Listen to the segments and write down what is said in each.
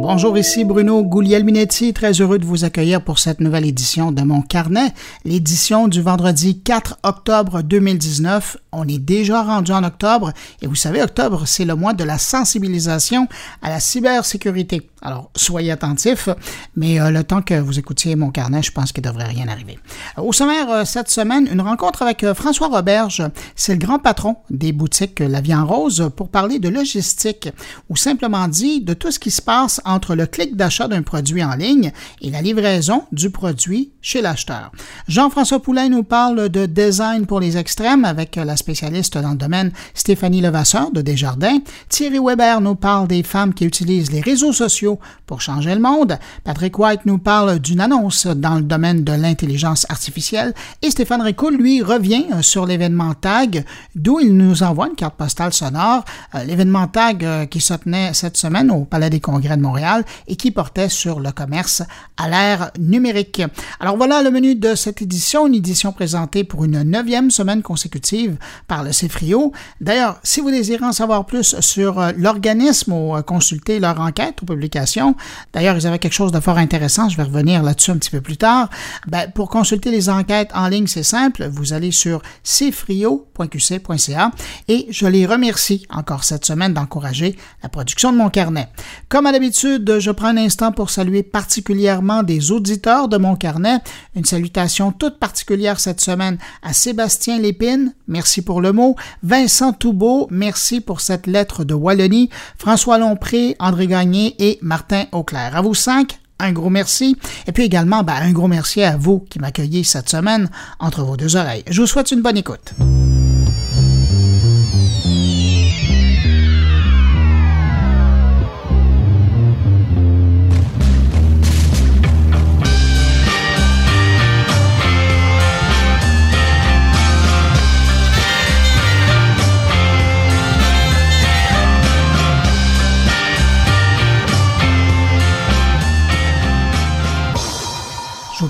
Bonjour, ici Bruno Guglielminetti, très heureux de vous accueillir pour cette nouvelle édition de mon carnet, l'édition du vendredi 4 octobre 2019. On est déjà rendu en octobre et vous savez, octobre, c'est le mois de la sensibilisation à la cybersécurité. Alors, soyez attentifs, mais euh, le temps que vous écoutiez mon carnet, je pense qu'il ne devrait rien arriver. Au sommaire, euh, cette semaine, une rencontre avec euh, François Roberge, c'est le grand patron des boutiques La Vie en Rose, pour parler de logistique, ou simplement dit de tout ce qui se passe entre le clic d'achat d'un produit en ligne et la livraison du produit chez l'acheteur. Jean-François Poulain nous parle de design pour les extrêmes avec la spécialiste dans le domaine Stéphanie Levasseur de Desjardins. Thierry Weber nous parle des femmes qui utilisent les réseaux sociaux pour changer le monde. Patrick White nous parle d'une annonce dans le domaine de l'intelligence artificielle et Stéphane Ricoul, lui, revient euh, sur l'événement TAG, d'où il nous envoie une carte postale sonore. Euh, l'événement TAG euh, qui se tenait cette semaine au Palais des Congrès de Montréal et qui portait sur le commerce à l'ère numérique. Alors voilà le menu de cette édition, une édition présentée pour une neuvième semaine consécutive par le CFRIO. D'ailleurs, si vous désirez en savoir plus sur l'organisme ou consulter leur enquête ou publication, D'ailleurs, ils avaient quelque chose de fort intéressant, je vais revenir là-dessus un petit peu plus tard. Ben, pour consulter les enquêtes en ligne, c'est simple, vous allez sur cfrio.qc.ca et je les remercie encore cette semaine d'encourager la production de mon carnet. Comme à l'habitude, je prends un instant pour saluer particulièrement des auditeurs de mon carnet. Une salutation toute particulière cette semaine à Sébastien Lépine, merci pour le mot, Vincent Toubeau, merci pour cette lettre de Wallonie, François Lompré, André Gagné et Martin Auclair. À vous cinq, un gros merci. Et puis également, ben, un gros merci à vous qui m'accueillez cette semaine entre vos deux oreilles. Je vous souhaite une bonne écoute.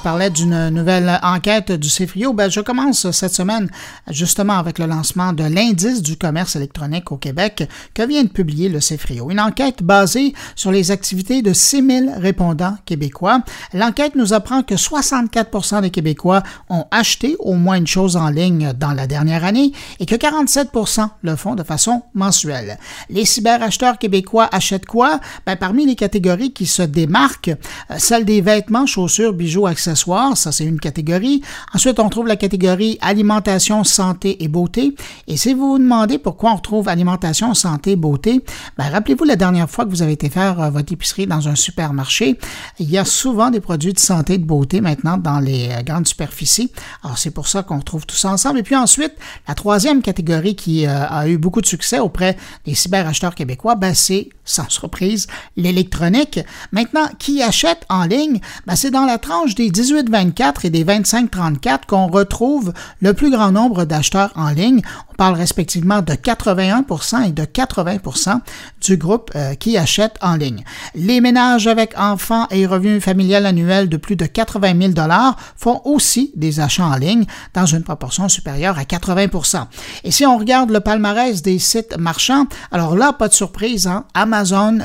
Parlais d'une nouvelle enquête du CFRIO. Ben, je commence cette semaine justement avec le lancement de l'indice du commerce électronique au Québec que vient de publier le CFRIO. Une enquête basée sur les activités de 6000 répondants québécois. L'enquête nous apprend que 64% des Québécois ont acheté au moins une chose en ligne dans la dernière année et que 47% le font de façon mensuelle. Les cyberacheteurs québécois achètent quoi? Ben, parmi les catégories qui se démarquent, euh, celle des vêtements, chaussures, bijoux, accessoires, ça c'est une catégorie. Ensuite, on trouve la catégorie alimentation, santé et beauté. Et si vous vous demandez pourquoi on retrouve alimentation, santé, beauté, ben, rappelez-vous la dernière fois que vous avez été faire euh, votre épicerie dans un supermarché, il y a souvent des produits de santé et de beauté maintenant dans les euh, grandes superficies. Alors c'est pour ça qu'on trouve tout ça ensemble. Et puis ensuite, la troisième catégorie qui euh, a eu beaucoup de succès auprès des cyberacheteurs québécois, ben, c'est sans surprise l'électronique. Maintenant, qui achète en ligne? Ben, c'est dans la tranche des 18-24 et des 25-34 qu'on retrouve le plus grand nombre d'acheteurs en ligne. On parle respectivement de 81% et de 80% du groupe euh, qui achète en ligne. Les ménages avec enfants et revenus familial annuel de plus de 80 000 font aussi des achats en ligne dans une proportion supérieure à 80% Et si on regarde le palmarès des sites marchands, alors là, pas de surprise, hein, Amazon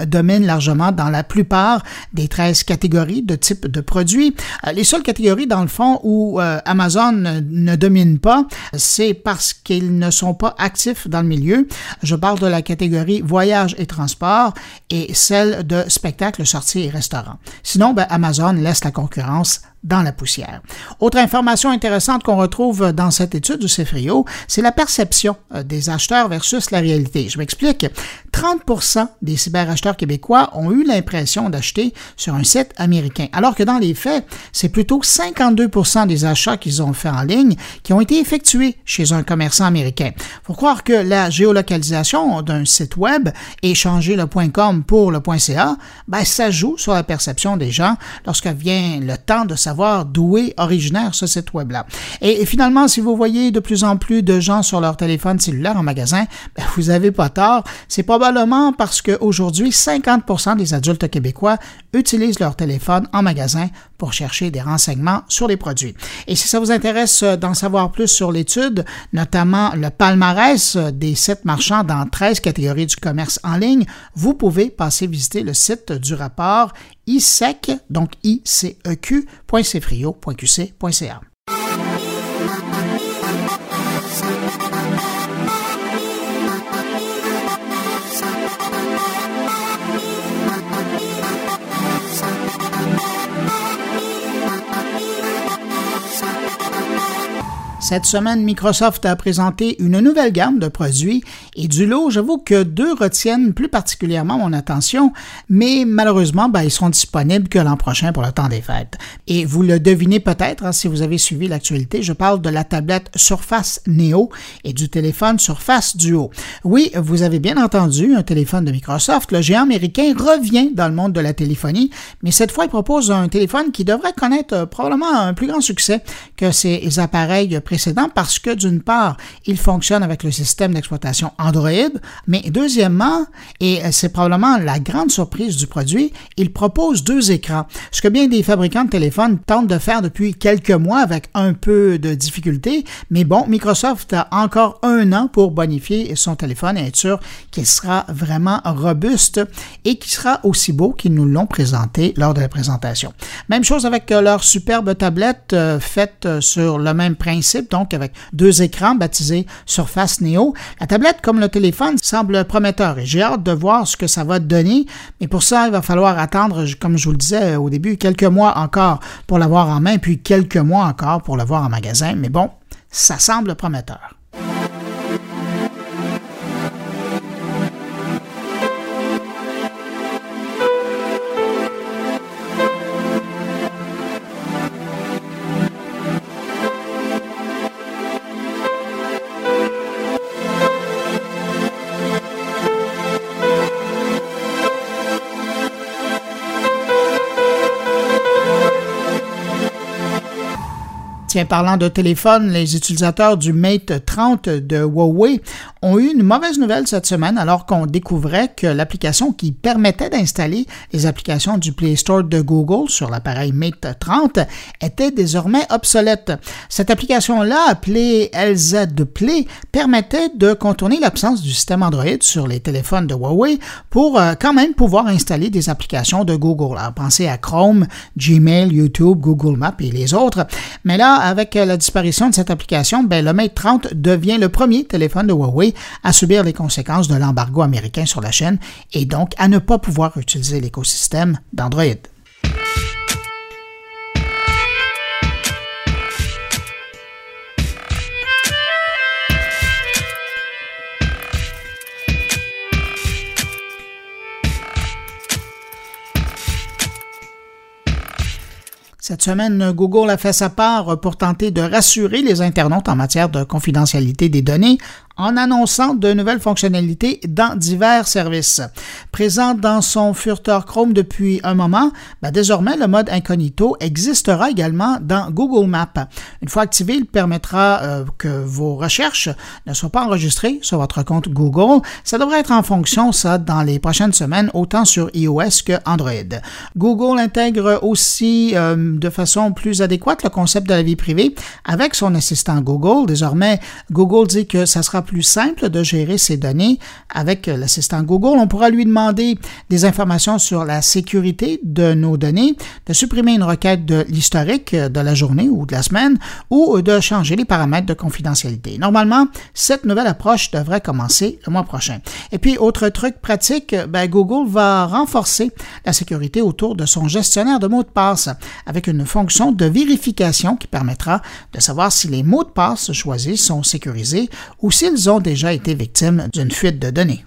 domine largement dans la plupart des 13 catégories de type de produits. Euh, les seules catégories, dans le fond, où euh, Amazon ne domine pas, c'est parce qu'ils ne sont pas actifs dans le milieu. Je parle de la catégorie voyage et transport et celle de spectacle, sorties et restaurants. Sinon, ben, Amazon laisse la concurrence dans la poussière. Autre information intéressante qu'on retrouve dans cette étude du CFRIO, c'est la perception euh, des acheteurs versus la réalité. Je m'explique. 30% des cyberacheteurs québécois ont eu l'impression d'acheter sur un site américain, alors que dans les faits, c'est plutôt 52% des achats qu'ils ont fait en ligne qui ont été effectués chez un commerçant américain. Faut croire que la géolocalisation d'un site web et changer le .com pour le .ca, ben, ça joue sur la perception des gens lorsque vient le temps de savoir d'où est originaire ce site web-là. Et, finalement, si vous voyez de plus en plus de gens sur leur téléphone cellulaire en magasin, ben, vous n'avez pas tort. C'est probablement parce qu'aujourd'hui, 50% des adultes québécois utilisent leur téléphone en magasin pour chercher des renseignements sur les produits. Et si ça vous intéresse d'en savoir plus sur l'étude, notamment le palmarès des sites marchands dans 13 catégories du commerce en ligne, vous pouvez passer visiter le site du rapport ISEC, donc iceq.cfrio.qc.ca. Cette semaine, Microsoft a présenté une nouvelle gamme de produits et du lot, j'avoue que deux retiennent plus particulièrement mon attention, mais malheureusement, ben, ils seront disponibles que l'an prochain pour le temps des fêtes. Et vous le devinez peut-être hein, si vous avez suivi l'actualité, je parle de la tablette Surface Neo et du téléphone Surface Duo. Oui, vous avez bien entendu, un téléphone de Microsoft, le géant américain revient dans le monde de la téléphonie, mais cette fois, il propose un téléphone qui devrait connaître euh, probablement un plus grand succès que ses appareils parce que d'une part, il fonctionne avec le système d'exploitation Android, mais deuxièmement, et c'est probablement la grande surprise du produit, il propose deux écrans. Ce que bien des fabricants de téléphones tentent de faire depuis quelques mois avec un peu de difficulté, mais bon, Microsoft a encore un an pour bonifier son téléphone et être sûr qu'il sera vraiment robuste et qu'il sera aussi beau qu'ils nous l'ont présenté lors de la présentation. Même chose avec leur superbe tablette euh, faite sur le même principe donc avec deux écrans baptisés Surface Neo. La tablette, comme le téléphone, semble prometteur et j'ai hâte de voir ce que ça va donner, mais pour ça, il va falloir attendre, comme je vous le disais au début, quelques mois encore pour l'avoir en main, puis quelques mois encore pour l'avoir en magasin, mais bon, ça semble prometteur. Tiens, parlant de téléphone, les utilisateurs du Mate 30 de Huawei ont eu une mauvaise nouvelle cette semaine alors qu'on découvrait que l'application qui permettait d'installer les applications du Play Store de Google sur l'appareil Mate 30 était désormais obsolète. Cette application-là, appelée LZ Play, permettait de contourner l'absence du système Android sur les téléphones de Huawei pour euh, quand même pouvoir installer des applications de Google. Alors, pensez à Chrome, Gmail, YouTube, Google Maps et les autres. Mais là, avec la disparition de cette application, ben, le Mate 30 devient le premier téléphone de Huawei à subir les conséquences de l'embargo américain sur la chaîne et donc à ne pas pouvoir utiliser l'écosystème d'Android. Cette semaine, Google a fait sa part pour tenter de rassurer les internautes en matière de confidentialité des données en annonçant de nouvelles fonctionnalités dans divers services. Présent dans son furteur Chrome depuis un moment, ben, désormais le mode incognito existera également dans Google Maps. Une fois activé, il permettra euh, que vos recherches ne soient pas enregistrées sur votre compte Google. Ça devrait être en fonction, ça, dans les prochaines semaines, autant sur iOS que Android. Google intègre aussi euh, de façon plus adéquate le concept de la vie privée avec son assistant Google. Désormais, Google dit que ça sera plus simple de gérer ces données avec l'assistant Google. On pourra lui demander des informations sur la sécurité de nos données, de supprimer une requête de l'historique de la journée ou de la semaine ou de changer les paramètres de confidentialité. Normalement, cette nouvelle approche devrait commencer le mois prochain. Et puis, autre truc pratique, ben, Google va renforcer la sécurité autour de son gestionnaire de mots de passe avec une fonction de vérification qui permettra de savoir si les mots de passe choisis sont sécurisés ou s'ils ont déjà été victimes d'une fuite de données.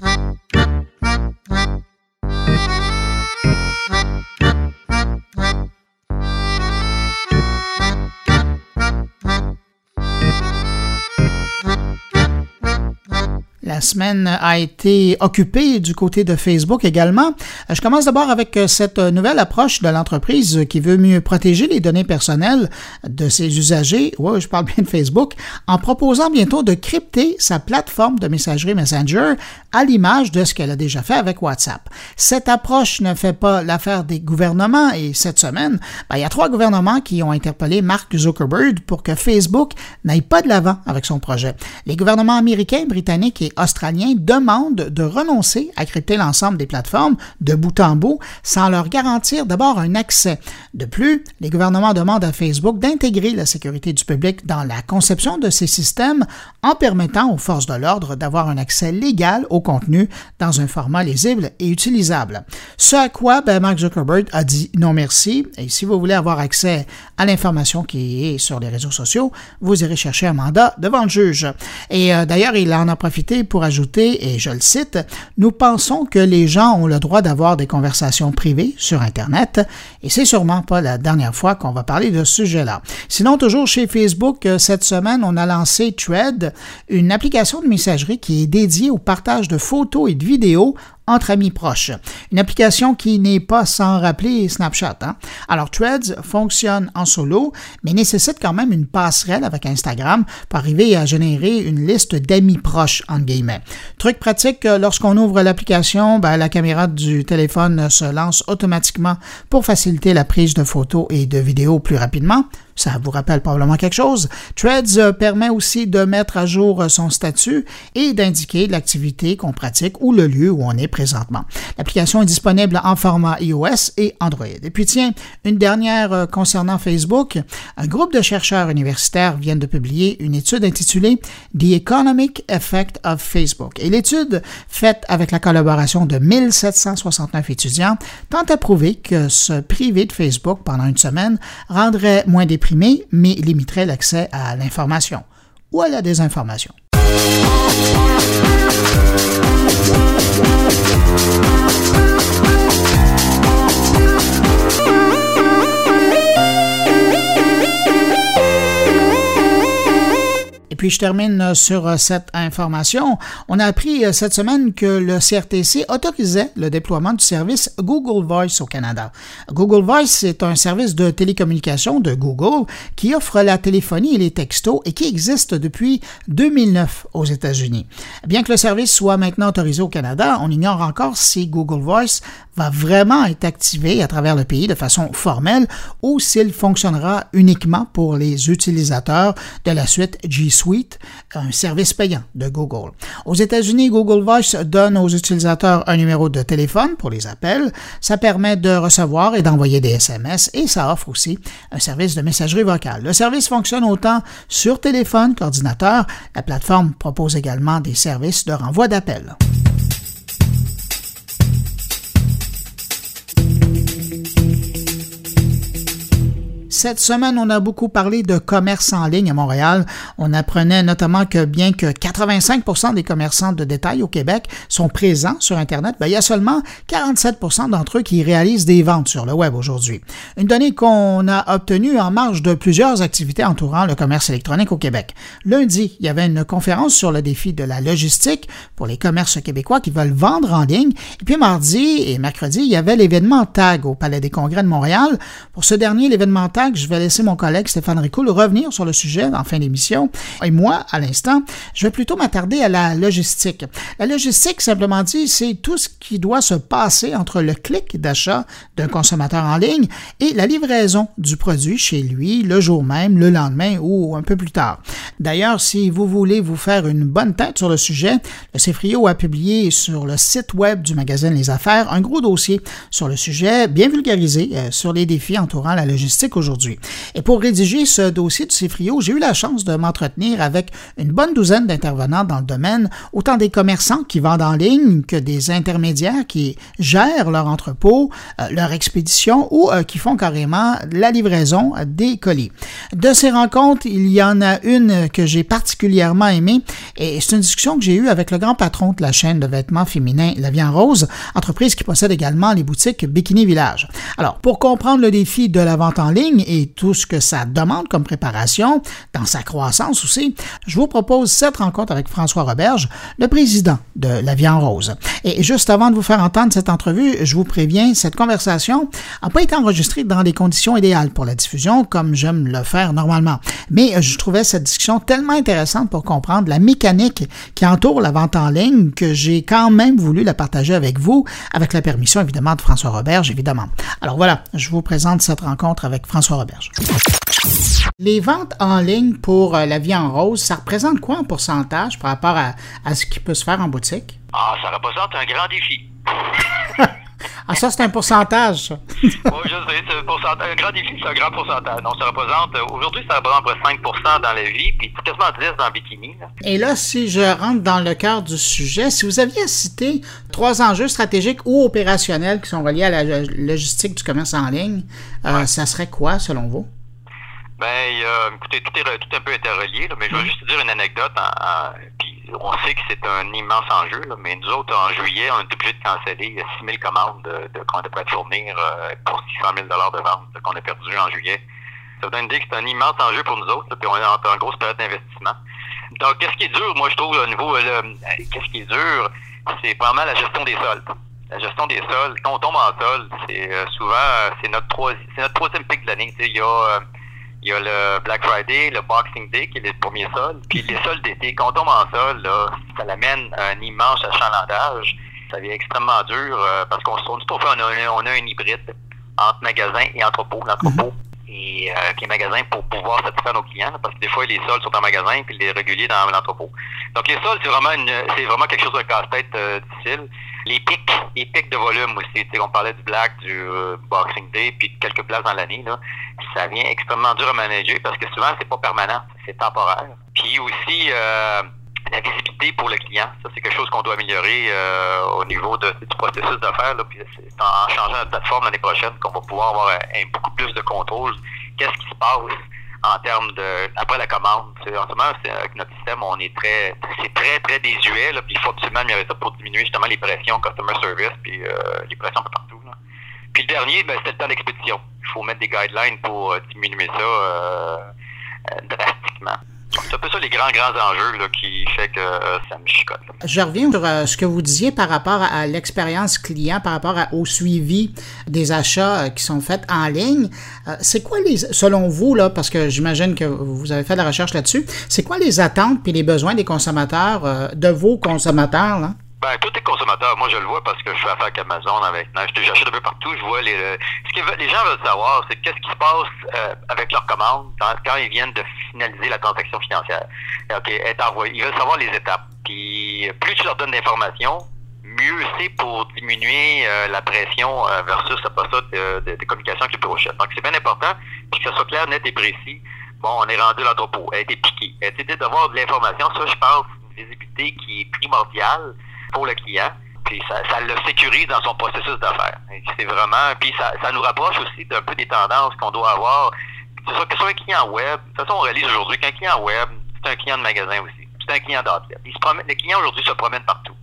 La semaine a été occupée du côté de Facebook également. Je commence d'abord avec cette nouvelle approche de l'entreprise qui veut mieux protéger les données personnelles de ses usagers, ouais, je parle bien de Facebook, en proposant bientôt de crypter sa plateforme de messagerie Messenger à l'image de ce qu'elle a déjà fait avec WhatsApp. Cette approche ne fait pas l'affaire des gouvernements et cette semaine, ben, il y a trois gouvernements qui ont interpellé Mark Zuckerberg pour que Facebook n'aille pas de l'avant avec son projet. Les gouvernements américains, britanniques et australiens demandent de renoncer à crypter l'ensemble des plateformes de bout en bout sans leur garantir d'abord un accès. De plus, les gouvernements demandent à Facebook d'intégrer la sécurité du public dans la conception de ces systèmes en permettant aux forces de l'ordre d'avoir un accès légal au contenu dans un format lisible et utilisable. Ce à quoi ben, Mark Zuckerberg a dit non merci et si vous voulez avoir accès à l'information qui est sur les réseaux sociaux, vous irez chercher un mandat devant le juge. Et euh, d'ailleurs, il en a profité pour ajouter, et je le cite, Nous pensons que les gens ont le droit d'avoir des conversations privées sur Internet et c'est sûrement pas la dernière fois qu'on va parler de ce sujet-là. Sinon, toujours chez Facebook, euh, cette semaine, on a lancé Thread, une application de messagerie qui est dédiée au partage de photos et de vidéos entre amis proches. Une application qui n'est pas sans rappeler Snapchat. Hein? Alors, Threads fonctionne en solo, mais nécessite quand même une passerelle avec Instagram pour arriver à générer une liste d'amis proches, entre guillemets. Truc pratique, euh, lorsqu'on ouvre l'application, ben, la caméra du téléphone se lance automatiquement pour faciliter la prise de photos et de vidéos plus rapidement. Ça vous rappelle probablement quelque chose. Threads euh, permet aussi de mettre à jour euh, son statut et d'indiquer l'activité qu'on pratique ou le lieu où on est présentement. L'application est disponible en format iOS et Android. Et puis tiens, une dernière euh, concernant Facebook. Un groupe de chercheurs universitaires vient de publier une étude intitulée The Economic Effect of Facebook. Et l'étude, faite avec la collaboration de 1769 étudiants, tente à prouver que se priver de Facebook pendant une semaine rendrait moins déprimant mais limiterait l'accès à l'information ou à la désinformation. Et puis je termine euh, sur euh, cette information. On a appris euh, cette semaine que le CRTC autorisait le déploiement du service Google Voice au Canada. Google Voice est un service de télécommunication de Google qui offre la téléphonie et les textos et qui existe depuis 2009 aux États-Unis. Bien que le service soit maintenant autorisé au Canada, on ignore encore si Google Voice va vraiment être activé à travers le pays de façon formelle ou s'il fonctionnera uniquement pour les utilisateurs de la suite G Suite, un service payant de Google. Aux États-Unis, Google Voice donne aux utilisateurs un numéro de téléphone pour les appels. Ça permet de recevoir et d'envoyer des SMS et ça offre aussi un service de messagerie vocale. Le service fonctionne autant sur téléphone qu'ordinateur. La plateforme propose également des services de renvoi d'appels. Cette semaine, on a beaucoup parlé de commerce en ligne à Montréal. On apprenait notamment que bien que 85% des commerçants de détail au Québec sont présents sur Internet, ben, il y a seulement 47% d'entre eux qui réalisent des ventes sur le web aujourd'hui. Une donnée qu'on a obtenue en marge de plusieurs activités entourant le commerce électronique au Québec. Lundi, il y avait une conférence sur le défi de la logistique pour les commerces québécois qui veulent vendre en ligne. Et puis mardi et mercredi, il y avait l'événement TAG au Palais des Congrès de Montréal. Pour ce dernier, l'événement TAG je vais laisser mon collègue Stéphane Ricoul revenir sur le sujet en fin d'émission. Et moi, à l'instant, je vais plutôt m'attarder à la logistique. La logistique, simplement dit, c'est tout ce qui doit se passer entre le clic d'achat d'un consommateur en ligne et la livraison du produit chez lui le jour même, le lendemain ou un peu plus tard. D'ailleurs, si vous voulez vous faire une bonne tête sur le sujet, le CFRIO a publié sur le site web du magazine Les Affaires un gros dossier sur le sujet, bien vulgarisé, euh, sur les défis entourant la logistique aujourd'hui. Et pour rédiger ce dossier du CIFRIO, j'ai eu la chance de m'entretenir avec une bonne douzaine d'intervenants dans le domaine, autant des commerçants qui vendent en ligne que des intermédiaires qui gèrent leur entrepôt, euh, leur expédition ou euh, qui font carrément la livraison des colis. De ces rencontres, il y en a une que j'ai particulièrement aimée et c'est une discussion que j'ai eue avec le grand patron de la chaîne de vêtements féminins La Vie en Rose, entreprise qui possède également les boutiques Bikini Village. Alors, pour comprendre le défi de la vente en ligne et tout ce que ça demande comme préparation, dans sa croissance aussi, je vous propose cette rencontre avec François Roberge, le président de La Vie en Rose. Et juste avant de vous faire entendre cette entrevue, je vous préviens, cette conversation n'a pas été enregistrée dans les conditions idéales pour la diffusion, comme j'aime le faire normalement. Mais je trouvais cette discussion tellement intéressante pour comprendre la mécanique qui entoure la vente en ligne que j'ai quand même voulu la partager avec vous, avec la permission évidemment de François Roberge, évidemment. Alors voilà, je vous présente cette rencontre avec François Les ventes en ligne pour euh, la vie en rose, ça représente quoi en pourcentage par rapport à, à ce qui peut se faire en boutique? Ah, ça représente un grand défi. Ah, ça, c'est un pourcentage, ça. oui, je sais, c'est un, pourcentage, un grand défi, c'est un grand pourcentage. Donc, ça représente, euh, aujourd'hui, ça représente à peu près 5 dans la vie, puis quasiment 10 dans le bikini. Là. Et là, si je rentre dans le cœur du sujet, si vous aviez cité trois enjeux stratégiques ou opérationnels qui sont reliés à la logistique du commerce en ligne, euh, ça serait quoi, selon vous? Ben, euh, écoutez, tout est, tout est un peu interrelié, là, mais je vais juste dire une anecdote. Puis on sait que c'est un immense enjeu, là, mais nous autres, en juillet, on est obligé de canceller 6 000 commandes de, de, qu'on devrait fournir euh, pour 600 000 de vente qu'on a perdu en juillet. Ça vous donne une idée que c'est un immense enjeu pour nous autres, là, puis on est en, en grosse période d'investissement. Donc, qu'est-ce qui est dur, moi, je trouve, au niveau, là, qu'est-ce qui est dur, c'est vraiment la gestion des soldes. La gestion des soldes, quand on tombe en solde, c'est euh, souvent, c'est notre, notre troisième pic de l'année. Il y a il y a le Black Friday, le Boxing Day, qui est le premier sol, puis les sols d'été. Quand on tombe en sol, là, ça l'amène un immense achalandage. Ça devient extrêmement dur euh, parce qu'on se tourne tout on a, on a un hybride entre magasin et entrepôt. L'entrepôt et euh, qui est magasin pour pouvoir satisfaire nos clients, là, parce que des fois les sols sont en magasin puis les réguliers dans l'entrepôt. Donc les sols, c'est vraiment une, c'est vraiment quelque chose de casse-tête euh, difficile. Les pics, les pics de volume aussi. Tu sais, on parlait du Black, du euh, Boxing Day, puis de quelques places dans l'année, ça vient extrêmement dur à manager parce que souvent c'est pas permanent, c'est temporaire. Puis aussi euh, la visibilité pour le client, ça c'est quelque chose qu'on doit améliorer euh, au niveau de, du processus d'affaires. C'est en changeant notre plateforme l'année prochaine qu'on va pouvoir avoir un, un, beaucoup plus de contrôle. Qu'est-ce qui se passe? En termes de après la commande. En ce moment, avec notre système, on est très c'est très, très désuet, là, puis il faut absolument améliorer ça pour diminuer justement les pressions customer service, puis euh, les pressions un peu partout. Là. Puis le dernier, ben, c'était le temps d'expédition. Il faut mettre des guidelines pour euh, diminuer ça euh, drastiquement. C'est un peu ça les grands, grands enjeux là, qui fait que euh, ça me chicote. Je reviens sur euh, ce que vous disiez par rapport à, l'expérience client, par rapport au suivi des achats euh, qui sont faits en ligne. C'est quoi les, selon vous, là, parce que j'imagine que vous avez fait de la recherche là-dessus, c'est quoi les attentes puis les besoins des consommateurs, de vos consommateurs, là? Ben, tous les consommateurs, moi je le vois parce que je fais affaire avec Amazon, avec j'achète un peu partout, je vois les ce que les gens veulent savoir, c'est qu'est-ce qui se passe euh, avec leur commande quand, ils viennent de finaliser la transaction financière. OK. Ils veulent savoir les étapes. Puis plus tu leur donnes d'informations, mieux c'est pour diminuer euh, la pression euh, versus ça ça de, de, de, communication avec le bureau chef. Donc c'est bien important, puis que ça soit clair, net et précis. Bon, on est rendu l'entrepôt, elle a été piquée. Elle d'avoir de l'information, ça je pense, une visibilité qui est primordiale pour le client. Puis ça, le sécurise dans son processus d'affaires. C'est vraiment. Puis ça, nous rapproche aussi d'un peu des tendances qu'on doit avoir. Que ce soit, un client web. De toute façon, on réalise aujourd'hui qu'un client web, c'est un client de magasin aussi. C'est un client d'outlet. Le client aujourd'hui se promène partout.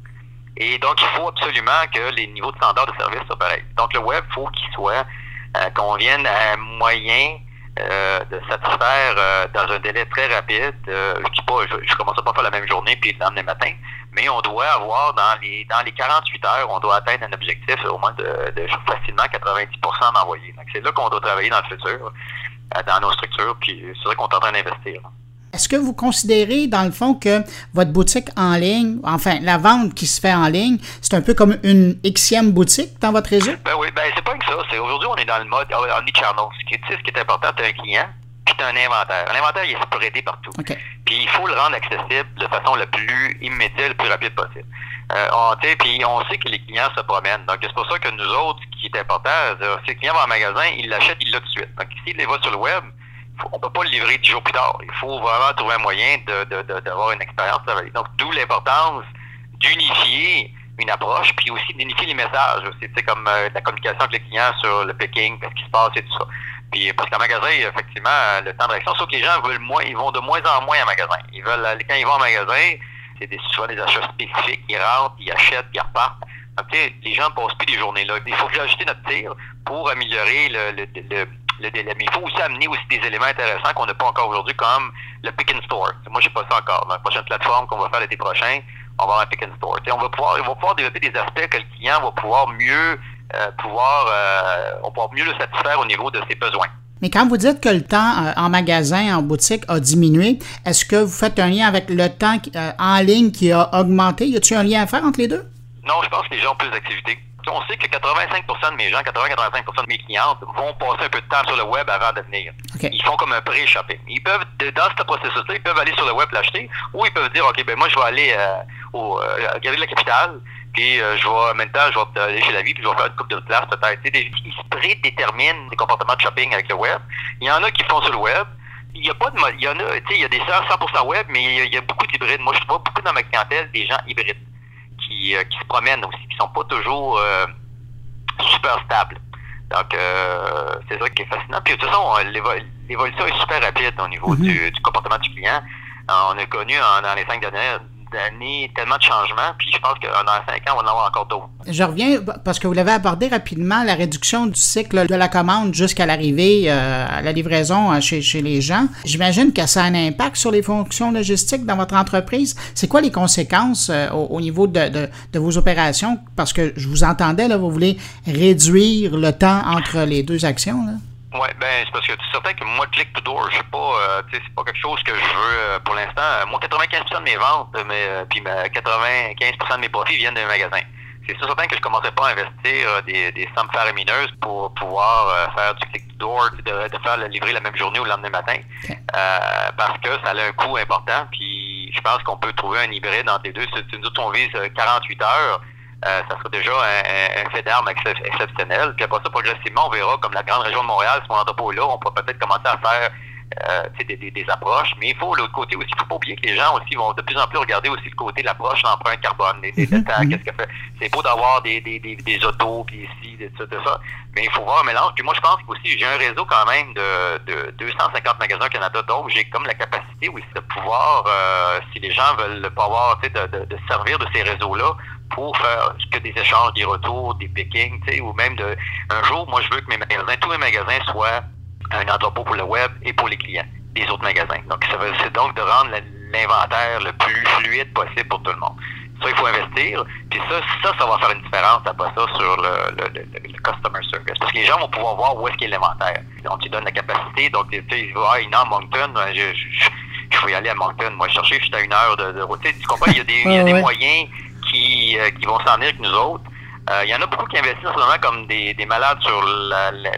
Et donc, il faut absolument que les niveaux de standard de service soient pareils. Donc, le web, il faut qu'il soit, euh, qu'on vienne à un moyen euh, de satisfaire euh, dans un délai très rapide. Je dis pas, je, je commence pas à faire la même journée puis le lendemain matin, mais on doit avoir dans les dans les 48 heures, on doit atteindre un objectif au moins de, de facilement 90% d'envoyés. Donc c'est là qu'on doit travailler dans le futur, dans nos structures, puis c'est vrai qu'on est en train d'investir. Est-ce que vous considérez, dans le fond, que votre boutique en ligne, enfin, la vente qui se fait en ligne, c'est un peu comme une Xème boutique dans votre réseau? Ben oui, ben c'est pas que ça. Aujourd'hui, on est dans le mode omnichannel. Ce qui est, ce qui est important, tu un client, puis tu un inventaire. L'inventaire, il est spreadé partout. Okay. Puis il faut le rendre accessible de façon le plus immédiate, le plus rapide possible. Euh, on, puis on sait que les clients se promènent. Donc, c'est pour ça que nous autres, ce qui est important, c'est que le client va en magasin, il l'achète, il l'a tout de suite. Donc, s'il les va sur le web, on ne peut pas le livrer dix jours plus tard. Il faut vraiment trouver un moyen d'avoir une expérience. Donc, d'où l'importance d'unifier une approche, puis aussi d'unifier les messages. C'est comme euh, la communication avec les clients sur le picking, ce qui se passe et tout ça. Puis parce qu'en magasin, effectivement, le temps de réaction, sauf que les gens veulent moins, ils vont de moins en moins en magasin. Ils veulent quand ils vont en magasin, c'est des, souvent des achats spécifiques, ils rentrent, ils achètent, ils repartent. Donc, les gens ne passent plus des journées là. Il faut ajuster notre tir pour améliorer le, le, le le délai. Mais il faut aussi amener aussi des éléments intéressants qu'on n'a pas encore aujourd'hui, comme le pick and store. Moi, je sais pas ça encore. Dans la prochaine plateforme qu'on va faire l'été prochain, on va avoir un pick and store. on va pouvoir, on va pouvoir développer des aspects que le client va pouvoir mieux euh, pouvoir, euh, on pouvoir mieux le satisfaire au niveau de ses besoins. Mais quand vous dites que le temps euh, en magasin, en boutique a diminué, est-ce que vous faites un lien avec le temps en ligne qui a augmenté? Y a-t-il un lien à faire entre les deux? Non, je pense que les gens ont plus d'activités. On sait que 85% de mes gens, 80-85% de mes clientes vont passer un peu de temps sur le web avant de venir. Ils font comme un pré-shopping. Ils peuvent, dans ce processus-là, ils peuvent aller sur le web l'acheter ou ils peuvent dire, OK, ben moi, je vais aller au euh, de la Capitale, puis euh, je vais maintenant, je vais aller chez la vie, puis je vais faire une coupe de place peut-être. Ils se prédéterminent des comportements de shopping avec le web. Il y en a qui font sur le web. Il y a pas de il y en a, tu sais, il y a des 100% web, mais il y, a, beaucoup d'hybrides. Moi, je vois beaucoup dans ma clientèle des gens hybrides qui, euh, qui se promènent aussi, qui sont pas toujours euh, super stables. Donc, euh, c'est ça qui est fascinant. Puis, de toute façon, l'évolution est super rapide au niveau mm-hmm. du, du, comportement du client. on a connu dans les cinq dernières tellement de changements, puis je pense que dans cinq ans, on va en avoir encore d'autres. Je reviens, parce que vous l'avez abordé rapidement, la réduction du cycle de la commande jusqu'à l'arrivée euh, à la livraison euh, chez, les gens. J'imagine que ça a un impact sur les fonctions logistiques dans votre entreprise. C'est quoi les conséquences euh, au, niveau de, de, de, vos opérations? Parce que je vous entendais, là, vous voulez réduire le temps entre les deux actions. Là. Oui, ben c'est parce que c'est certain que moi, click to door, je sais pas, euh, tu sais, c'est pas quelque chose que je veux euh, pour l'instant. Moi, 95% de mes ventes, euh, mais puis 95% de mes profits viennent d'un magasin. C'est certain que je commencerai pas à investir des, des sommes faramineuses pour pouvoir faire du click to door, de, de faire le livrer la même journée ou le lendemain matin, parce que ça a un coût important. Puis je pense qu'on peut trouver un hybride entre les deux. Si nous on vise 48 heures, euh, ça sera déjà un, fait d'armes exceptionnel. Puis après ça, progressivement, on verra comme la grande région de Montréal, si mon entrepôt est là, on pourra peut-être commencer à faire euh, des, des, des, approches. Mais il faut l'autre côté aussi, il ne faut pas oublier que les gens aussi vont de plus en plus regarder aussi le côté de l'approche l'empreinte carbone, les, les mhm, mhm. qu'est-ce que fait. C'est beau d'avoir des, des, des, des, autos, puis ici, des, tout ça, mais il faut voir un mélange. Puis moi, je pense aussi, j'ai un réseau quand même de, de 250 magasins au Canada, donc j'ai comme la capacité aussi de pouvoir, euh, si les gens veulent pas avoir, de, de, de servir de ces réseaux-là pour faire que des échanges, des retours, des pickings, tu sais, ou même de un jour, moi je veux que mes magasins, tous mes magasins soient un entrepôt pour le web et pour les clients des autres magasins. Donc ça c'est donc de rendre l'inventaire le plus fluide possible pour tout le monde. Ça, il faut investir. Puis ça, ça, ça va faire une différence après ça sur le, le, le, customer service. Parce que les gens vont pouvoir voir où est-ce qu'il y a l'inventaire. Donc, tu donnes la capacité. Donc, tu sais, ils vont, ah, il à Moncton, je, je, je, faut y aller à Moncton. Moi, chercher, je suis à une heure de, route. Tu comprends? Il y a des, il y a des moyens qui, euh, qui vont s'en venir avec nous autres. Euh, il y en a beaucoup qui investissent moment comme des, des malades sur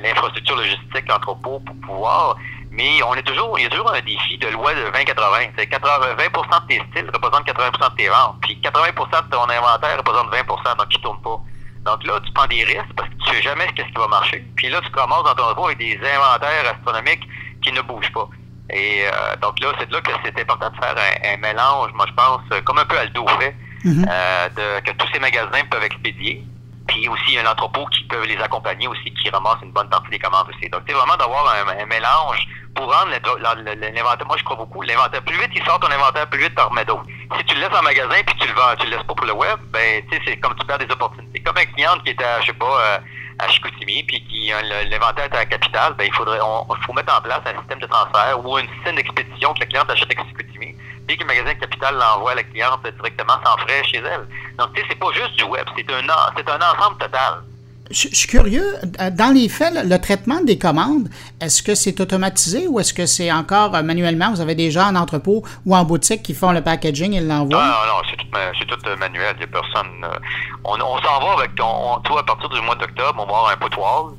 l'infrastructure logistique, l'entrepôt pour pouvoir. Mais on est toujours, il y a toujours un défi de loi de 20-80. 20 de tes styles représentent 80 de tes ventes. Puis 80 de ton inventaire représente 20 donc qui ne tourne pas. Donc là, tu prends des risques parce que tu ne sais jamais ce qui va marcher. Puis là, tu commences dans ton entrepôt avec des inventaires astronomiques qui ne bougent pas. Et euh, donc là, c'est là que c'est important de faire un, mélange, moi je pense, comme un peu Aldo fait, Mhm. Euh, de, que tous ces magasins peuvent expédier. Puis aussi, un entrepôt qui peut les accompagner aussi, qui ramasse une bonne partie des commandes aussi. Donc, c'est vraiment d'avoir un, mélange pour rendre l'inventaire. Moi, je crois beaucoup. L'inventaire, plus vite il sort ton inventaire, plus vite remets d'autres. Si tu le laisses en magasin puis tu le vends, tu le laisses pas pour le web, ben, tu sais, c'est comme tu perds des opportunités. Comme un client qui était, à, je sais pas, euh, à Chicoutimi, puis qui l'inventaire est à la capitale, ben, il faudrait, on, faut mettre en place un système de transfert ou une système d'expédition que le client achète à Chicoutimi dès que le magasin Capital l'envoie à la cliente directement sans frais chez elle. Donc, tu sais, c'est pas juste du web, c'est un, c'est un ensemble total. Je, suis curieux, dans les faits, le, traitement des commandes, est-ce que c'est automatisé ou est-ce que c'est encore euh, manuellement? Vous avez des gens en entrepôt ou en boutique qui font le packaging et l'envoient? Non, non, non, c'est tout, tout, manuel. Il n'y a personne. Euh, on, on s'en va avec. On, toi, à partir du mois d'octobre, on va avoir un potoir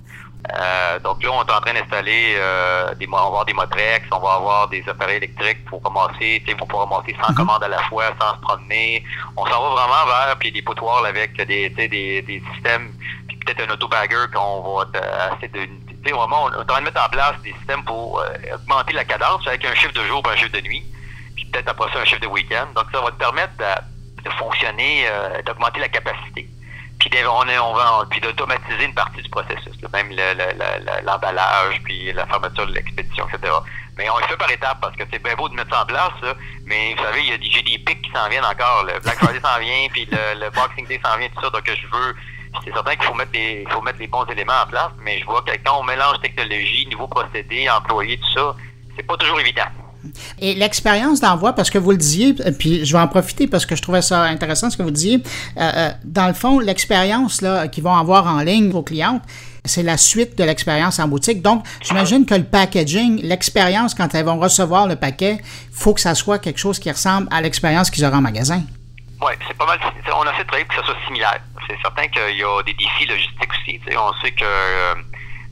euh, donc là, on est en train d'installer euh, des, on va avoir des Motrex, on va avoir des appareils électriques pour commencer, tu sais, pour pouvoir ramasser 100 mhm. commandes à la fois sans se promener. On s'en va vraiment vers puis des potoirs avec des, des, des systèmes, puis peut-être un autobagger qu'on va assez de vraiment, on est en train de mettre en place des systèmes pour euh, augmenter la cadence avec un chiffre de jour un chiffre de nuit, puis peut-être après ça un chiffre de week-end. Donc ça va te permettre de, de fonctionner, euh, d'augmenter la capacité puis on, est, on va puis d'automatiser une partie du processus, même l'emballage, puis la fermeture de l'expédition, etc. Mais on le fait par étapes parce que c'est bien beau de mettre ça en place, mais vous savez, il y a des, j'ai des pics qui s'en viennent encore. Le Black Friday s'en vient, puis le, Boxing Day s'en vient, tout ça. Donc je veux c'est certain qu'il faut mettre les, faut mettre les bons éléments en place, mais je vois que quand on mélange technologie, nouveaux procédés, employés, tout ça, c'est pas toujours évident. Et l'expérience d'envoi, parce que vous le disiez, puis je vais en profiter parce que je trouvais ça intéressant ce que vous disiez, euh, euh, dans le fond, l'expérience qu'ils vont avoir en ligne, vos clientes, c'est la suite de l'expérience en boutique. Donc, j'imagine que le packaging, l'expérience quand elles vont recevoir le paquet, faut que ça soit quelque chose qui ressemble à l'expérience qu'ils auront en magasin. Oui, c'est pas mal. On a de travailler pour que ça soit similaire. C'est certain qu'il y a des défis logistiques aussi. On sait que euh,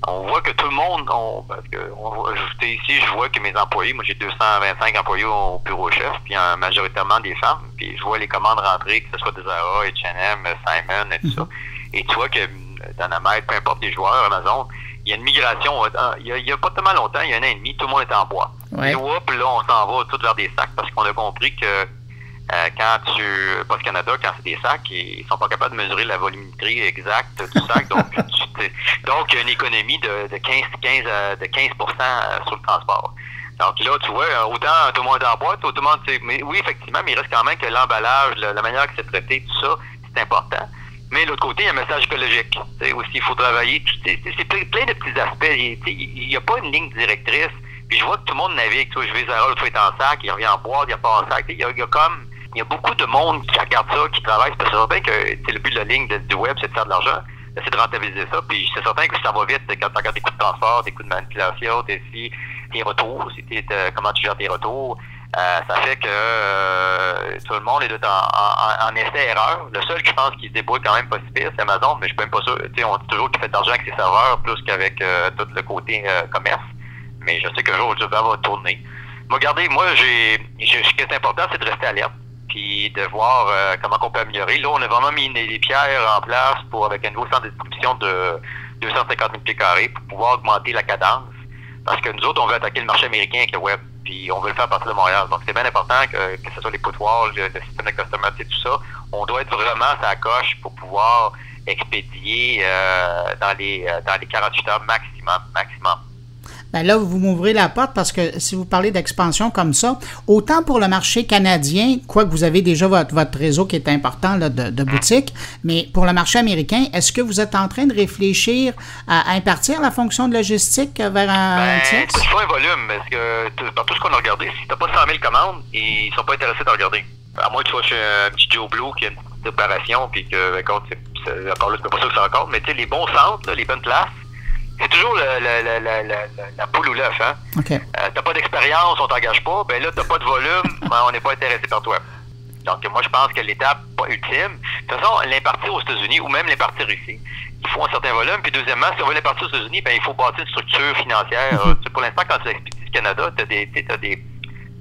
on voit que tout le monde, on, parce que on, ici, je vois que mes employés, moi j'ai 225 employés au bureau chef, puis majoritairement des femmes, puis je vois les commandes rentrer, que ce soit des Zara, H&M, Simon et tout ça. Et tu vois que dans la mer, peu importe les joueurs Amazon, il y a une migration. Il y a, pas tellement longtemps, il y a un an et demi, tout le monde était en bois. Et là, on s'en va tout vers des sacs parce qu'on a compris que euh, quand tu Post Canada, quand c'est des sacs, ils sont pas capables de mesurer la volumétrie exacte du sac. donc, donc il y a une économie de, de 15, 15, euh, de 15 euh, sur le transport. Donc là, tu vois, autant tout le monde est en boîte, tout le monde, mais oui, effectivement, mais il reste quand même que l'emballage, la, manière que c'est traité, tout ça, c'est important. Mais de l'autre côté, il y a un message écologique. Aussi, il faut travailler. C'est plein de petits aspects. Il n'y a pas une ligne directrice. Puis je vois que tout le monde navigue. Tu vois, je vais Zara, l'autre fois, est en sac, il revient en boîte, il pas en sac. Il y, a, il y a comme il y a beaucoup de monde qui regarde ça, qui travaille. C'est certain que le but de la ligne du web, c'est de faire de l'argent, c'est de rentabiliser ça. Puis c'est certain que ça va vite quand tu regardes des coûts de transport, des coûts de manipulation, tes, tes retours, comment tu gères tes retours. Euh, ça fait que euh, tout le monde est en, en, essai-erreur. Le seul, je pense, qui se débrouille quand même pas si c'est Amazon, mais je suis même pas sûr. on dit toujours qu'il fait de l'argent avec ses serveurs plus qu'avec euh, tout le côté commerce. Mais je sais qu'un jour, le va tourner. regardez, moi, j'ai, ce qui est important, c'est de rester alerte puis de voir euh, comment on peut améliorer. Là, on a vraiment mis des pierres en place pour avec un nouveau centre de distribution de 250 000 pieds carrés pour pouvoir augmenter la cadence. Parce que nous autres, on veut attaquer le marché américain avec le web, puis on veut le faire à partir de Montréal. Donc, c'est bien important que, que ce soit les poutoirs, le, système de customer, tout ça. On doit être vraiment à la coche pour pouvoir expédier euh, dans les euh, dans les 48 heures maximum, maximum. Ben là, vous m'ouvrez la porte parce que si vous parlez d'expansion comme ça, autant pour le marché canadien, quoique vous avez déjà votre, votre réseau qui est important là, de, de boutiques, mais pour le marché américain, est-ce que vous êtes en train de réfléchir à, impartir la fonction de logistique vers un ben, tiers? Il faut un volume, parce que dans tout ce qu'on a regardé, si tu n'as pas 100 000 commandes, ils sont pas intéressés de regarder. À moins que tu sois chez un petit Joe Blue qui a une petite opération, puis que, ben, encore là, tu peux pas ça c'est encore, mais tu sais, les bons centres, les bonnes places, c'est toujours la poule ou l'œuf. Hein? Okay. Euh, t'as pas d'expérience, on t'engage pas. Ben là, t'as pas de volume, ben, on n'est pas intéressé par toi. Donc, moi, je pense que l'étape pas ultime, de toute façon, l'impartir aux États-Unis ou même l'impartir ici, il faut un certain volume. Puis, deuxièmement, si on veut l'impartir aux États-Unis, ben, il faut bâtir une structure financière. Mm-hmm. Pour l'instant, quand tu expédies du Canada, tu as des,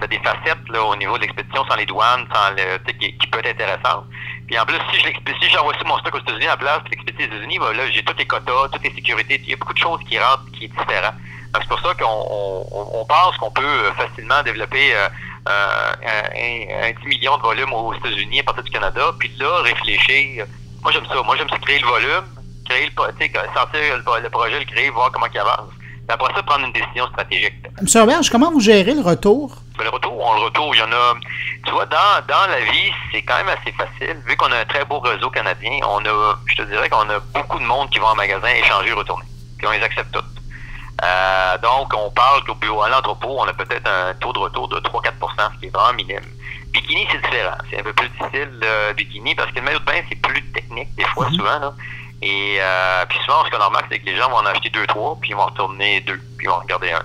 des facettes là, au niveau de l'expédition sans les douanes, sans le, qui, qui peut être intéressante. Puis en plus, si je si j'envoie mon stock aux États-Unis à la place, puis l'expédier aux États-Unis, ben là, j'ai tous les quotas, toutes les sécurités. Il y a beaucoup de choses qui rentrent qui est différent. C'est pour ça qu'on on, pense qu'on peut euh, facilement développer euh, euh, un, 10 millions de volumes aux États-Unis à partir du Canada, puis là, réfléchir. Moi, j'aime ça. Moi, j'aime ça créer le volume, créer le, sentir le, le projet, le créer, voir comment il avance. après ça, prendre une décision stratégique. M. Roberge, comment vous gérez le retour? Le retour, on le retour, il y en a. Tu vois, dans, dans la vie, c'est quand même assez facile. Vu qu'on a un très beau réseau canadien, on a, je te dirais qu'on a beaucoup de monde qui vont en magasin échanger et retourner. Puis on les accepte toutes. Euh, donc, on parle qu'au bureau à l'entrepôt, on a peut-être un taux de retour de 3-4 ce qui est vraiment minime. Bikini, c'est différent. C'est un peu plus difficile, le bikini, parce que le maillot de bain, c'est plus technique, des fois, mm-hmm. souvent. Là. Et euh, puis souvent, ce qu'on remarque, c'est que les gens vont en acheter deux, trois, puis ils vont retourner deux, puis ils vont regarder un.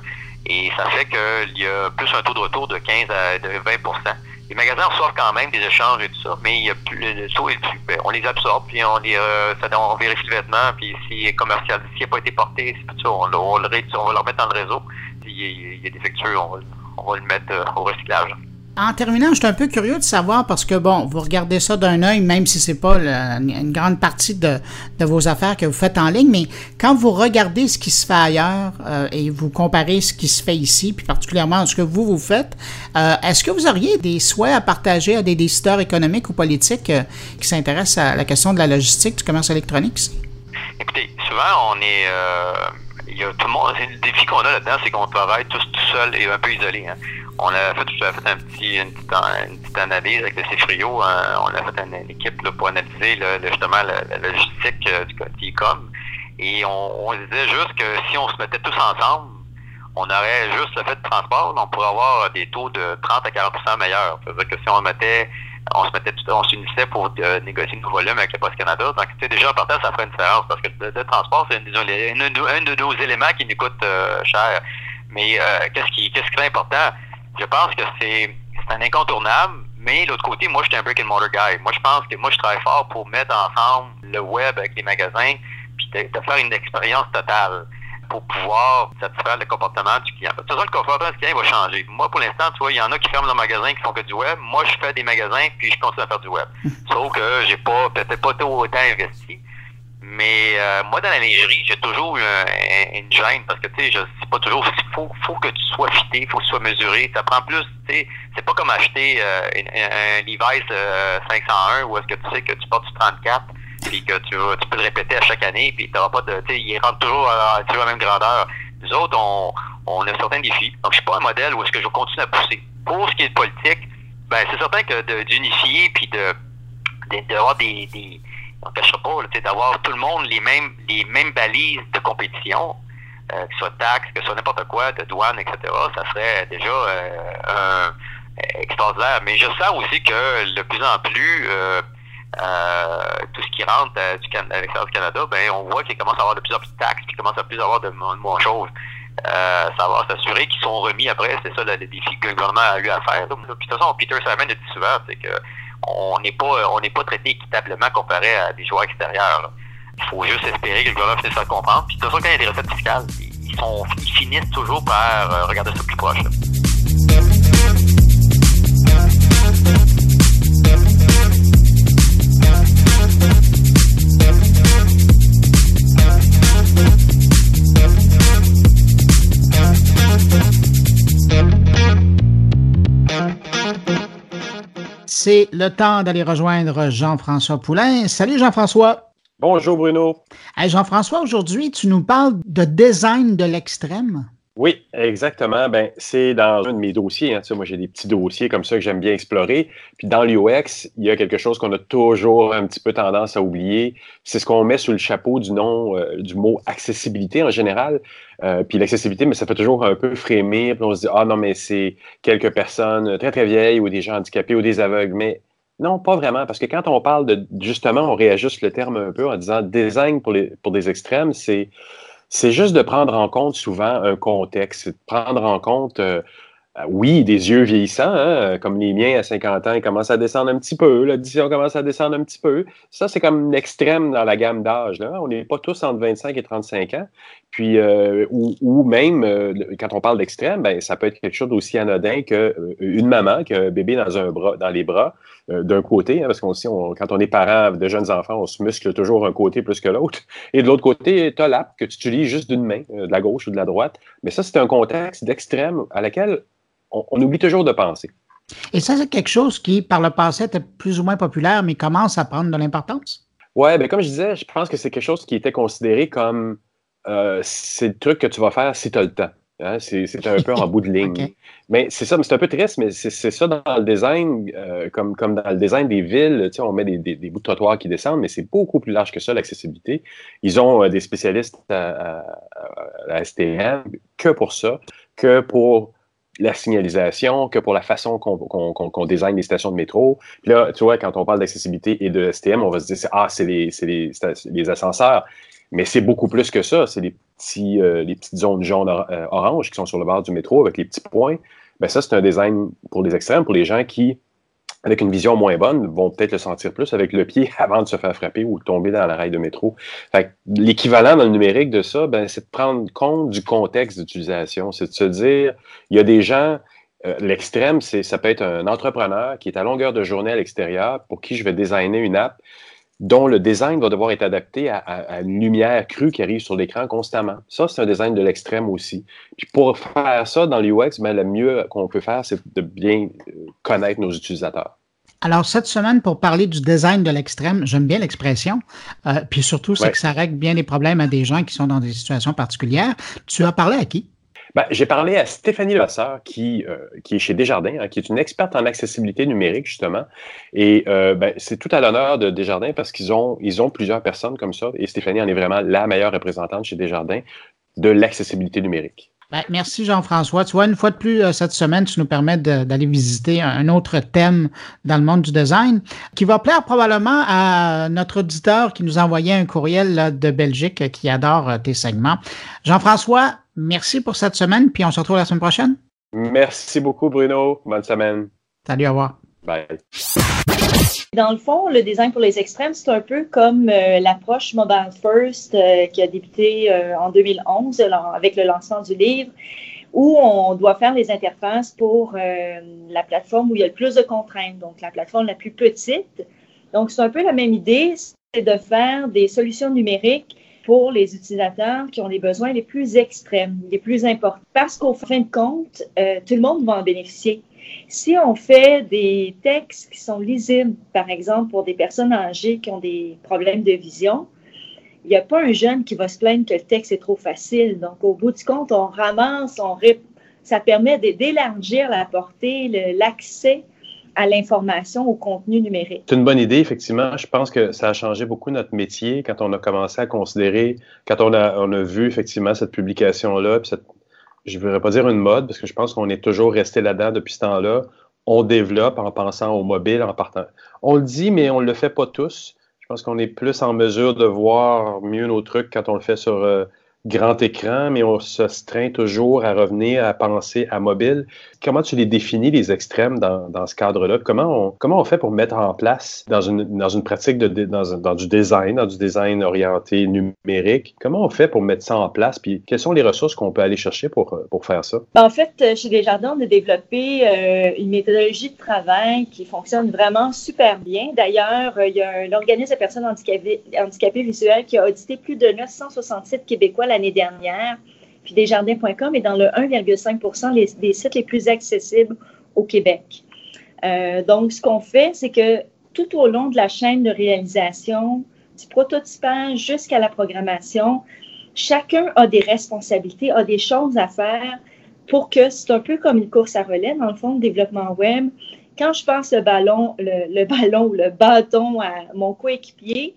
Et ça fait qu'il y a plus un taux de retour de 15 à de 20% Les magasins reçoivent quand même des échanges et tout ça, mais il y a plus, le taux est plus. Ben, on les absorbe, puis on les euh, ça, on vérifie le vêtement, puis s'il est commercial, s'il n'a pas été porté, ça, on, on, on, va le remettre dans le réseau. S'il y, a des factures, on on va le mettre euh, au recyclage. En terminant, je suis un peu curieux de savoir parce que, bon, vous regardez ça d'un œil, même si c'est pas une grande partie de, vos affaires que vous faites en ligne, mais quand vous regardez ce qui se fait ailleurs euh, et vous comparez ce qui se fait ici, puis particulièrement ce que vous, vous faites, euh, est-ce que vous auriez des souhaits à partager à des décideurs économiques ou politiques euh, qui s'intéressent à la question de la logistique, du commerce électronique? Écoutez, souvent, on est y a tout le monde. Le défi qu'on a là-dedans, c'est qu'on travaille tous tout seul et un peu isolés. Hein on a fait, fait un petit, une, petite, analyse avec le CFRIO. on a fait une, équipe pour analyser justement la, logistique du côté com. Et on, on disait juste que si on se mettait tous ensemble, on aurait juste le fait de transport, on pourrait avoir des taux de 30 à 40% meilleurs. C'est-à-dire que si on mettait on se mettait on s'unissait pour euh, négocier nos volumes avec le Poste Canada. Donc, tu sais, déjà en partant, ça ferait une différence parce que le, transport, c'est un, de nos éléments qui nous coûte euh, cher. Mais euh, qu'est-ce qui qu'est-ce qui est important? Je pense que c'est un incontournable, mais l'autre côté, moi, je suis un brick and mortar guy. Moi, je pense que moi, je travaille fort pour mettre ensemble le web avec les magasins puis de faire une expérience totale pour pouvoir satisfaire le comportement du client. De toute façon, le comportement du client va changer. Moi, pour l'instant, tu vois, il y en a qui ferment leur magasin qui font que du web. Moi, je fais des magasins puis je continue à faire du web. Sauf que j'ai pas peut-être pas autant investi. Mais euh, moi, dans la lingerie, j'ai toujours eu une gêne parce que tu sais, je sais pas toujours. Il faut, faut que tu sois fité, il faut que tu sois mesuré. Ça prend plus, tu sais, c'est pas comme acheter euh, un, Levi's 501 euh, où est-ce que tu sais que tu portes du 34 puis que tu, peux le répéter à chaque année, puis tu n'auras pas de. Tu sais, il rentre toujours à, la même grandeur. Nous autres, on, on a certains défis. Donc, je suis pas un modèle où est-ce que je continue à pousser. Pour ce qui est de politique, ben c'est certain que d'unifier puis de d'avoir des, des on pas, d'avoir tout le monde les mêmes les mêmes balises de compétition, euh, que ce soit taxes, que ce soit n'importe quoi, de douane, etc., ça serait déjà euh, un, extraordinaire. Mais je sens aussi que de plus en plus, euh, euh, tout ce qui rentre euh, à l'extérieur du Canada, ben on voit qu'il commence à avoir de plus en plus de taxes, qu'il commence à plus avoir de, moins de choses. Euh, ça va s'assurer qu'ils sont remis après, c'est ça le, défi que le gouvernement a eu à faire. Puis, de toute façon, Peter Simon a dit souvent, c'est que on n'est pas on n'est pas traité équitablement comparé à des joueurs extérieurs. Il faut juste espérer que le gouvernement finisse par comprendre. Puis de toute façon, quand il y a des recettes fiscales, ils, sont, ils finissent toujours par euh, regarder ça plus proche. C'est le temps d'aller rejoindre Jean-François Poulain. Salut Jean-François. Bonjour Bruno. Jean-François, aujourd'hui, tu nous parles de design de l'extrême. Oui, exactement. Ben, c'est dans un de mes dossiers. Hein. moi, j'ai des petits dossiers comme ça que j'aime bien explorer. Puis dans l'UX, il y a quelque chose qu'on a toujours un petit peu tendance à oublier. C'est ce qu'on met sous le chapeau du nom euh, du mot accessibilité en général. Euh, puis l'accessibilité, mais ça fait toujours un peu frémir. Puis on se dit ah non mais c'est quelques personnes très très vieilles ou des gens handicapés ou des aveugles. Mais non, pas vraiment, parce que quand on parle de justement, on réajuste le terme un peu en disant design pour les pour des extrêmes, c'est c'est juste de prendre en compte souvent un contexte, de prendre en compte, euh, euh, oui, des yeux vieillissants, hein, comme les miens à 50 ans, ils commencent à descendre un petit peu, l'audition commence à descendre un petit peu. Ça, c'est comme l'extrême dans la gamme d'âge. On n'est pas tous entre 25 et 35 ans. Puis, euh, ou, même, quand on parle d'extrême, ben, ça peut être quelque chose d'aussi anodin qu'une maman qui a un bébé dans, un bras, dans les bras euh, d'un côté, hein, parce qu'on on, quand on est parent de jeunes enfants, on se muscle toujours un côté plus que l'autre. Et de l'autre côté, tu as l'app que tu utilises juste d'une main, euh, de la gauche ou de la droite. Mais ça, c'est un contexte d'extrême à laquelle on, oublie toujours de penser. Et ça, c'est quelque chose qui, par le passé, était plus ou moins populaire, mais commence à prendre de l'importance? Oui, bien, comme je disais, je pense que c'est quelque chose qui était considéré comme euh, c'est le truc que tu vas faire si tu as le temps. Hein, c'est un peu en bout de ligne. Mais c'est ça, c'est un peu triste, mais c'est ça dans le design, euh, comme, comme dans le design des villes, on met des, des, bouts de trottoir qui descendent, mais c'est beaucoup plus large que ça, l'accessibilité. Ils ont euh, des spécialistes à, STM que pour ça, que pour la signalisation, que pour la façon qu'on qu design les stations de métro. Puis là, tu vois, quand on parle d'accessibilité et de STM, on va se dire, ah, c'est les, les, les ascenseurs. Mais c'est beaucoup plus que ça. C'est les, petits, euh, les petites zones jaunes euh, oranges qui sont sur le bord du métro avec les petits points. Ben ça, c'est un design pour les extrêmes, pour les gens qui, avec une vision moins bonne, vont peut-être le sentir plus avec le pied avant de se faire frapper ou de tomber dans la rail de métro. L'équivalent dans le numérique de ça, ben, c'est de prendre compte du contexte d'utilisation. C'est de se dire, il y a des gens, euh, l'extrême, ça peut être un entrepreneur qui est à longueur de journée à l'extérieur pour qui je vais designer une app dont le design va devoir être adapté à, une lumière crue qui arrive sur l'écran constamment. Ça, c'est un design de l'extrême aussi. Puis pour faire ça dans l'UX, ben, le mieux qu'on peut faire, c'est de bien euh, connaître nos utilisateurs. Alors, cette semaine, pour parler du design de l'extrême, j'aime bien l'expression. Euh, puis surtout, c'est que ça règle bien les problèmes à des gens qui sont dans des situations particulières. Tu as parlé à qui? Ben, j'ai parlé à Stéphanie Levasseur, qui, euh, qui est chez Desjardins, hein, qui est une experte en accessibilité numérique, justement. Et euh, ben, c'est tout à l'honneur de Desjardins parce qu'ils ont, ils ont plusieurs personnes comme ça. Et Stéphanie en est vraiment la meilleure représentante chez Desjardins de l'accessibilité numérique. Ben, merci Jean-François. Tu vois, une fois de plus, euh, cette semaine, tu nous permets d'aller visiter un autre thème dans le monde du design qui va plaire probablement à notre auditeur qui nous a envoyé un courriel de Belgique qui adore tes segments. Jean-François, merci pour cette semaine, puis on se retrouve la semaine prochaine. Merci beaucoup, Bruno. Bonne semaine. Salut, au revoir. Bye. Dans le fond, le design pour les extrêmes, c'est un peu comme euh, l'approche Mobile First euh, qui a débuté euh, en 2011 avec le lancement du livre, où on doit faire les interfaces pour la plateforme où il y a le plus de contraintes, donc la plateforme la plus petite. Donc, c'est un peu la même idée, c'est de faire des solutions numériques pour les utilisateurs qui ont les besoins les plus extrêmes, les plus importants. Parce qu'au fin de compte, euh, tout le monde va en bénéficier. Si on fait des textes qui sont lisibles, par exemple pour des personnes âgées qui ont des problèmes de vision, il n'y a pas un jeune qui va se plaindre que le texte est trop facile. Donc, au bout du compte, on ramasse, ça permet d'élargir la portée, l'accès à l'information, au contenu numérique. C'est une bonne idée, effectivement. Je pense que ça a changé beaucoup notre métier quand on a commencé à considérer, quand on a, on a vu effectivement cette publication-là, puis je ne voudrais pas dire une mode, parce que je pense qu'on est toujours resté là-dedans depuis ce temps-là. On développe en pensant au mobile, en partant. On le dit, mais on ne le fait pas tous. Je pense qu'on est plus en mesure de voir mieux nos trucs quand on le fait sur euh, grand écran, mais on se straint toujours à revenir à penser à mobile. Comment tu les définis, les extrêmes, dans, dans ce cadre-là? Comment on, comment on fait pour mettre en place dans une, dans une pratique de, dans, dans, du design, dans du design orienté numérique, comment on fait pour mettre ça en place? Puis quelles sont les ressources qu'on peut aller chercher pour, pour faire ça? Ben, en fait, euh, chez Desjardins, on a développé euh, une méthodologie de travail qui fonctionne vraiment super bien. D'ailleurs, euh, il y a un organisme de personnes handicapées, handicapées visuelles qui a audité plus de 967 Québécois dernière. Puis Desjardins.com est dans le 1,5 des sites les plus accessibles au Québec. Euh, donc, ce qu'on fait, c'est que tout au long de la chaîne de réalisation, du prototypage jusqu'à la programmation, chacun a des responsabilités, a des choses à faire pour que c'est un peu comme une course à relais, dans le fond, de développement web. Quand je passe le ballon, le, le ballon ou le bâton à mon coéquipier,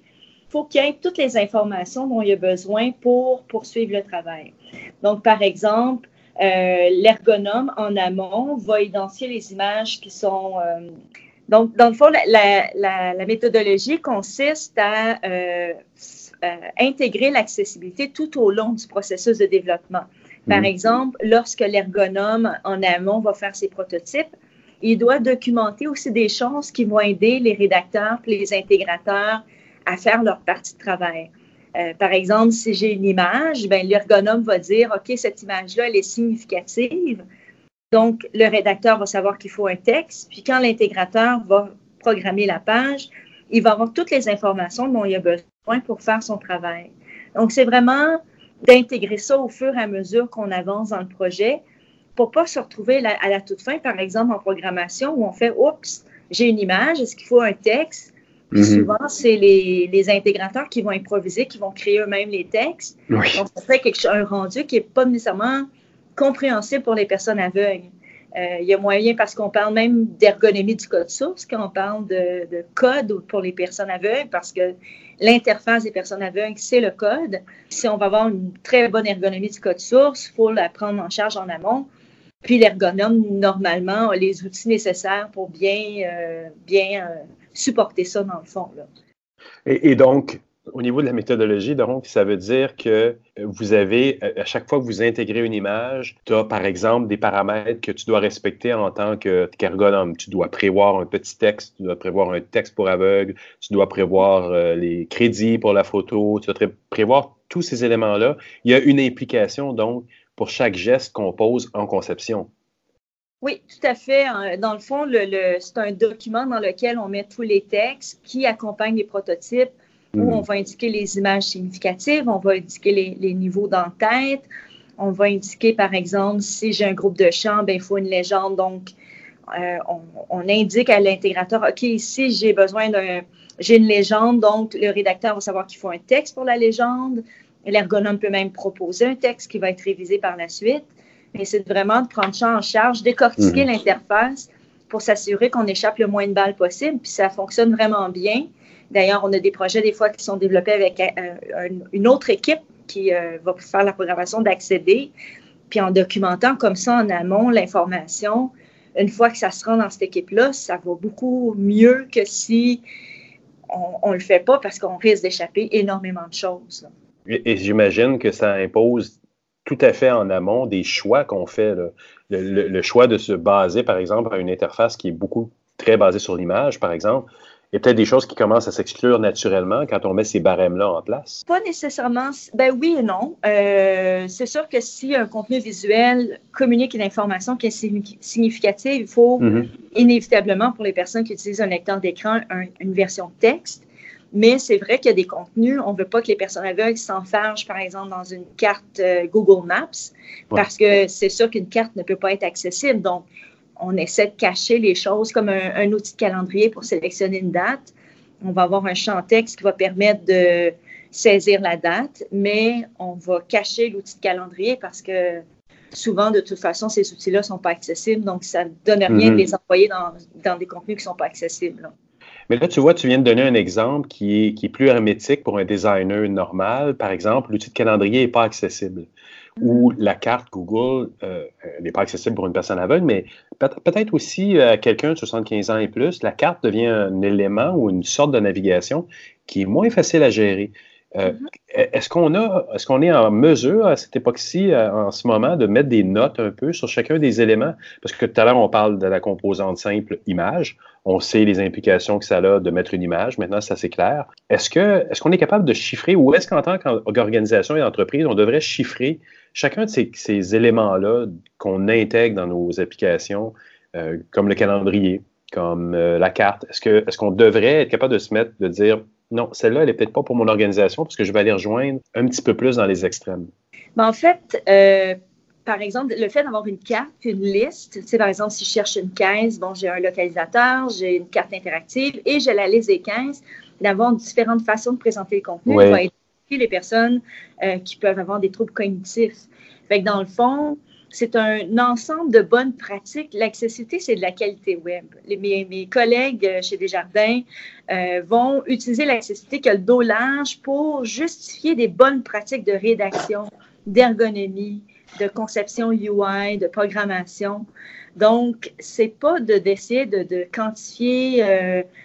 faut qu'il y ait toutes les informations dont il a besoin pour poursuivre le travail. Donc, par exemple, euh, l'ergonome en amont va identifier les images qui sont... Euh, donc, dans le fond, la, méthodologie consiste à euh, intégrer l'accessibilité tout au long du processus de développement. Par mhm. exemple, lorsque l'ergonome en amont va faire ses prototypes, il doit documenter aussi des choses qui vont aider les rédacteurs les intégrateurs à faire leur partie de travail. Euh, par exemple, si j'ai une image, ben, l'ergonome va dire, OK, cette image-là, elle est significative. Donc, le rédacteur va savoir qu'il faut un texte. Puis quand l'intégrateur va programmer la page, il va avoir toutes les informations dont il a besoin pour faire son travail. Donc, c'est vraiment d'intégrer ça au fur et à mesure qu'on avance dans le projet pour pas se retrouver à la toute fin, par exemple, en programmation où on fait, oups, j'ai une image, est-ce qu'il faut un texte? Mhm. souvent, c'est les, les, intégrateurs qui vont improviser, qui vont créer eux-mêmes les textes. Donc, ça fait quelque, un rendu qui n'est pas nécessairement compréhensible pour les personnes aveugles. Euh, il y a moyen, parce qu'on parle même d'ergonomie du code source, quand on parle de, de, code pour les personnes aveugles, parce que l'interface des personnes aveugles, c'est le code. Si on va avoir une très bonne ergonomie du code source, il faut la prendre en charge en amont. Puis l'ergonome, normalement, a les outils nécessaires pour bien, euh, bien euh, supporter ça dans le fond. Et, donc, au niveau de la méthodologie, donc, ça veut dire que vous avez, à chaque fois que vous intégrez une image, tu as par exemple des paramètres que tu dois respecter en tant qu'ergonome. Tu dois prévoir un petit texte, tu dois prévoir un texte pour aveugle, tu dois prévoir euh, les crédits pour la photo, tu dois prévoir tous ces éléments-là. Il y a une implication donc pour chaque geste qu'on pose en conception. Oui, tout à fait. Dans le fond, le, c'est un document dans lequel on met tous les textes qui accompagnent les prototypes, où hmm. on va indiquer les images significatives, on va indiquer les, niveaux d'entête, on va indiquer, par exemple, si j'ai un groupe de chants, ben, il faut une légende. Donc, euh, on, indique à l'intégrateur, OK, ici, j'ai besoin d'un... J'ai une légende, donc le rédacteur va savoir qu'il faut un texte pour la légende. L'ergonome peut même proposer un texte qui va être révisé par la suite. Mais c'est vraiment de prendre ça en charge, décortiquer mhm. l'interface pour s'assurer qu'on échappe le moins de balles possible. Puis ça fonctionne vraiment bien. D'ailleurs, on a des projets des fois qui sont développés avec euh, une autre équipe qui euh, va faire la programmation d'accéder. Puis en documentant comme ça en amont l'information, une fois que ça se rend dans cette équipe-là, ça va beaucoup mieux que si on ne le fait pas parce qu'on risque d'échapper énormément de choses. Et, j'imagine que ça impose tout à fait en amont des choix qu'on fait. le, choix de se baser, par exemple, à une interface qui est beaucoup très basée sur l'image, par exemple, il y a peut-être des choses qui commencent à s'exclure naturellement quand on met ces barèmes-là en place? Pas nécessairement. Ben oui et non. Euh, c'est sûr que si un contenu visuel communique une information qui est significative, il faut mm-hmm. inévitablement, pour les personnes qui utilisent un lecteur d'écran, une version texte. Mais c'est vrai qu'il y a des contenus, on ne veut pas que les personnes aveugles s'enfargent, par exemple, dans une carte euh, Google Maps, parce que c'est sûr qu'une carte ne peut pas être accessible. Donc, on essaie de cacher les choses comme un, outil de calendrier pour sélectionner une date. On va avoir un champ texte qui va permettre de saisir la date, mais on va cacher l'outil de calendrier parce que souvent, de toute façon, ces outils-là ne sont pas accessibles, donc ça ne donne rien de mhm. les envoyer dans, des contenus qui ne sont pas accessibles. Mais là, tu vois, tu viens de donner un exemple qui est, qui est plus hermétique pour un designer normal. Par exemple, l'outil de calendrier n'est pas accessible ou la carte Google euh, n'est pas accessible pour une personne aveugle, mais peut-être aussi à quelqu'un de 75 ans et plus, la carte devient un élément ou une sorte de navigation qui est moins facile à gérer. Euh, mm-hmm. Est-ce qu'on a, est-ce qu'on est en mesure à cette époque-ci, euh, en ce moment, de mettre des notes un peu sur chacun des éléments? Parce que tout à l'heure, on parle de la composante simple image. On sait les implications que ça a de mettre une image. Maintenant, c'est assez clair. Est-ce que, est-ce qu'on est capable de chiffrer ou est-ce qu'en tant qu'organisation et entreprise, on devrait chiffrer chacun de ces, éléments-là qu'on intègre dans nos applications, euh, comme le calendrier, comme euh, la carte, est-ce que est-ce qu'on devrait être capable de se mettre, de dire non, celle-là, elle n'est peut-être pas pour mon organisation parce que je vais aller rejoindre un petit peu plus dans les extrêmes? Ben, en fait, euh, par exemple, le fait d'avoir une carte, une liste, tu sais, par exemple, si je cherche une caisse, bon, j'ai un localisateur, j'ai une carte interactive et j'ai la liste des caisses, d'avoir différentes façons de présenter le contenu les personnes euh, qui peuvent avoir des troubles cognitifs. Fait que dans le fond, c'est un ensemble de bonnes pratiques. L'accessibilité, c'est de la qualité web. Les, mes, collègues euh, chez Desjardins euh, vont utiliser l'accessibilité que le dos large pour justifier des bonnes pratiques de rédaction, d'ergonomie, de conception UI, de programmation. Donc, c'est pas d'essayer de, de, quantifier,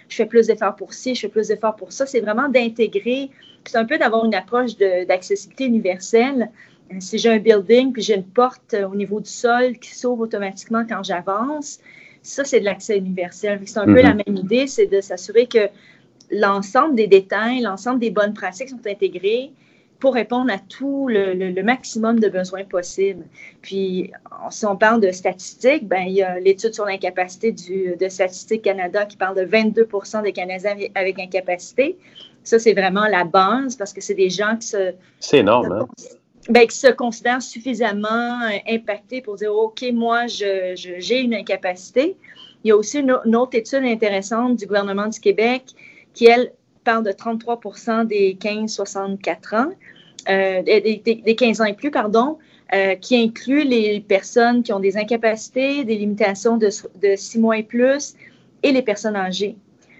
je fais plus d'efforts pour ci, je fais plus d'efforts pour ça. C'est vraiment d'intégrer c'est un peu d'avoir une approche d'accessibilité universelle. Euh, si j'ai un building puis j'ai une porte euh, au niveau du sol qui s'ouvre automatiquement quand j'avance, ça, c'est de l'accès universel. C'est un peu la mhm. même idée, c'est de s'assurer que l'ensemble des détails, l'ensemble des bonnes pratiques sont intégrés pour répondre à tout le, maximum de besoins possibles. Puis, si on parle de statistiques, ben, il y a l'étude sur l'incapacité de Statistique Canada qui parle de 22 des Canadiens avec incapacité. Ça, c'est vraiment la base parce que c'est des gens qui se. C'est énorme, hein? Ben, qui se considèrent suffisamment euh, impactés pour dire OK, moi, j'ai une incapacité. Il y a aussi une, autre étude intéressante du gouvernement du Québec qui, elle, parle de 33 des 15-64 ans, euh, des, 15 ans et plus, pardon, euh, qui inclut les personnes qui ont des incapacités, des limitations de, de 6 mois et plus et les personnes âgées.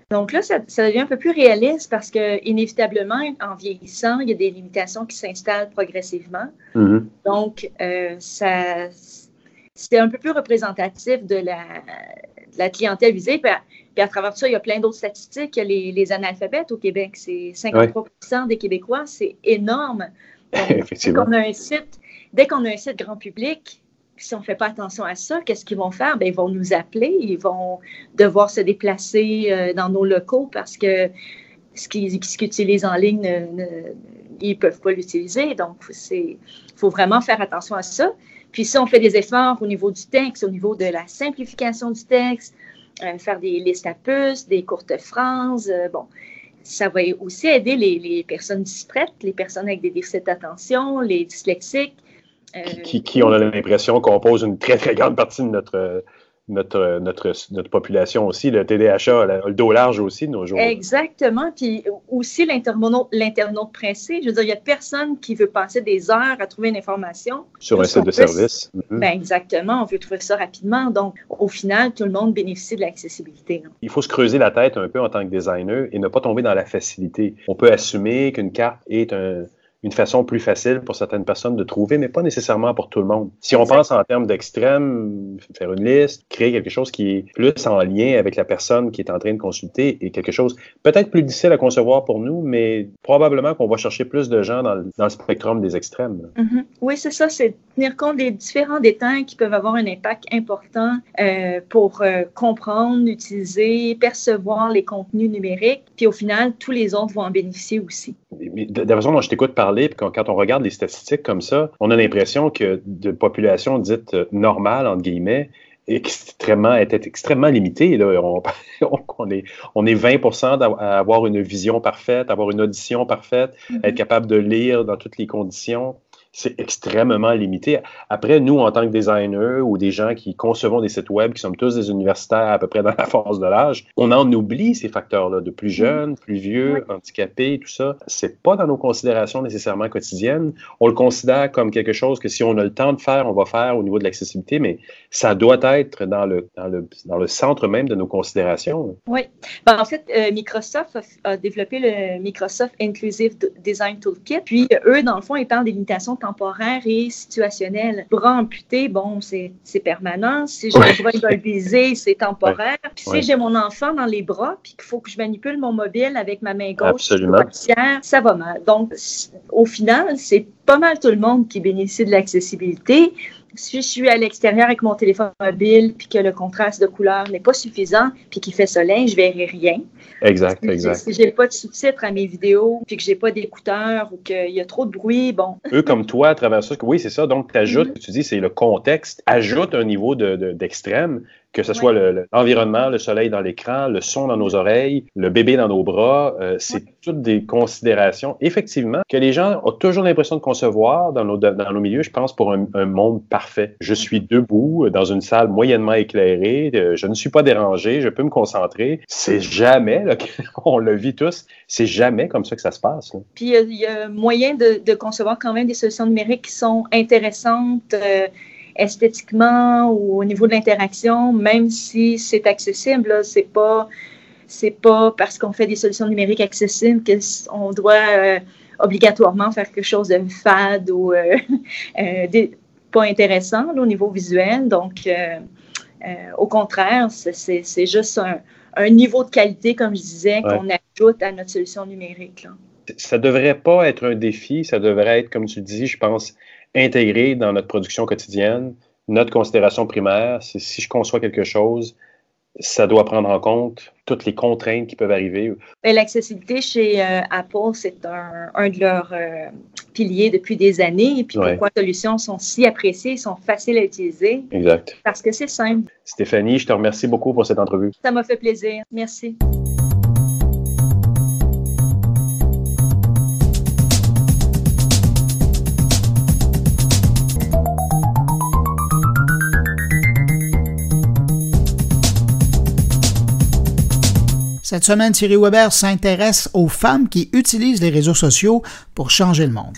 Donc là, ça, devient un peu plus réaliste parce que inévitablement, en vieillissant, il y a des limitations qui s'installent progressivement. Mm-hmm. Donc, euh, ça, c'est un peu plus représentatif de la, clientèle visée. Puis à, travers tout ça, il y a plein d'autres statistiques. Les, les analphabètes au Québec, c'est 53 des Québécois, c'est énorme. dès qu'on a un site, dès qu'on a un site grand public, si on ne fait pas attention à ça, qu'est-ce qu'ils vont faire? Bien, ils vont nous appeler, ils vont devoir se déplacer euh, dans nos locaux parce que ce qu'ils utilisent en ligne, ils ne peuvent pas l'utiliser. Donc, il faut vraiment faire attention à ça. Puis si on fait des efforts au niveau du texte, au niveau de la simplification du texte, euh, faire des listes à puces, des courtes phrases, euh, bon, ça va aussi aider les, les personnes distraites, les personnes avec des déficits d'attention, les dyslexiques, qui, qui, on a l'impression, compose une très, très grande partie de notre, notre, notre, notre population aussi, le TDHA, le, dos large aussi de nos jours. Exactement. Puis aussi l'internaute pressé. Je veux dire, il n'y a personne qui veut passer des heures à trouver une information. Sur un site de service. Mm-hmm. Ben exactement. On veut trouver ça rapidement. Donc, au final, tout le monde bénéficie de l'accessibilité. Il faut se creuser la tête un peu en tant que designer et ne pas tomber dans la facilité. On peut assumer qu'une carte est un une façon plus facile pour certaines personnes de trouver, mais pas nécessairement pour tout le monde. Si on pense en termes d'extrême, faire une liste, créer quelque chose qui est plus en lien avec la personne qui est en train de consulter et quelque chose peut-être plus difficile à concevoir pour nous, mais probablement qu'on va chercher plus de gens dans le, dans le spectrum des extrêmes. Mm-hmm. Oui, c'est ça, c'est tenir compte des différents détails qui peuvent avoir un impact important euh, pour euh, comprendre, utiliser, percevoir les contenus numériques, puis au final, tous les autres vont en bénéficier aussi. De la façon dont je t'écoute parler, quand on regarde les statistiques comme ça, on a l'impression que de population dite euh, normale, entre guillemets, extrêmement, était extrêmement limitée. On, est, on est 20% à avoir une vision parfaite, avoir une audition parfaite, mm-hmm. être capable de lire dans toutes les conditions c'est extrêmement limité. Après, nous, en tant que designers ou des gens qui concevons des sites web, qui sommes tous des universitaires à peu près dans la force de l'âge, on en oublie ces facteurs-là, de plus jeunes, plus vieux, handicapés, tout ça. C'est pas dans nos considérations nécessairement quotidiennes. On le considère comme quelque chose que si on a le temps de faire, on va faire au niveau de l'accessibilité, mais ça doit être dans le, dans le, dans le centre même de nos considérations. Oui. Ben, en fait, euh, Microsoft a, développé le Microsoft Inclusive Design Toolkit. Puis, eux, dans le fond, ils parlent des limitations temporaire et situationnel. Bras amputé, bon, c'est permanent. Si j'ai le bras immobilisé, c'est temporaire. Puis si j'ai mon enfant dans les bras, puis qu'il faut que je manipule mon mobile avec ma main gauche, ça va mal. Donc, au final, c'est pas mal tout le monde qui bénéficie de l'accessibilité si je suis à l'extérieur avec mon téléphone mobile, puis que le contraste de couleur n'est pas suffisant, puis qu'il fait soleil, je verrai rien. Exact, exact. Si j'ai pas de sous-titres à mes vidéos, puis que j'ai pas d'écouteurs ou qu'il y a trop de bruit, bon. Eux comme toi, à travers ça, oui, c'est ça. Donc, tu ajoutes, mm-hmm. tu dis, c'est le contexte, ajoute un niveau d'extrême que ce soit l'environnement, le, soleil dans l'écran, le son dans nos oreilles, le bébé dans nos bras, euh, c'est toutes des considérations, effectivement, que les gens ont toujours l'impression de concevoir dans nos, dans nos milieux, je pense, pour un, monde parfait. Je suis debout euh, dans une salle moyennement éclairée, euh, je ne suis pas dérangé, je peux me concentrer. C'est jamais, on le vit tous, c'est jamais comme ça que ça se passe. Puis il y, a moyen de, concevoir quand même des solutions numériques qui sont intéressantes esthétiquement ou au niveau de l'interaction, même si c'est accessible, c'est pas c'est pas parce qu'on fait des solutions numériques accessibles qu'on doit euh, obligatoirement faire quelque chose de fade ou euh, euh, pas intéressant au niveau visuel. Donc, au contraire, c'est juste un, niveau de qualité, comme je disais, qu'on ajoute à notre solution numérique. Là. Ça devrait pas être un défi, ça devrait être, comme tu dis, je pense, intégré dans notre production quotidienne. Notre considération primaire, c'est si je conçois quelque chose, ça doit prendre en compte toutes les contraintes qui peuvent arriver. L'accessibilité chez euh, Apple, c'est un, de leurs euh, piliers depuis des années. Et puis pourquoi les solutions sont si appréciées, sont faciles à utiliser? Exact. Parce que c'est simple. Stéphanie, je te remercie beaucoup pour cette entrevue. Ça m'a fait plaisir. Merci. Cette semaine, Thierry Weber s'intéresse aux femmes qui utilisent les réseaux sociaux pour changer le monde.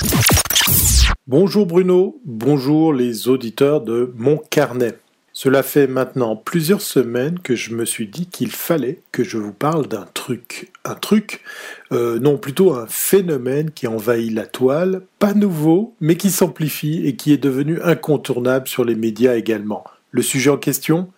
Bonjour Bruno, bonjour les auditeurs de Mon Carnet. Cela fait maintenant plusieurs semaines que je me suis dit qu'il fallait que je vous parle d'un truc. Un truc, euh, non plutôt un phénomène qui envahit la toile, pas nouveau, mais qui s'amplifie et qui est devenu incontournable sur les médias également. Le sujet en question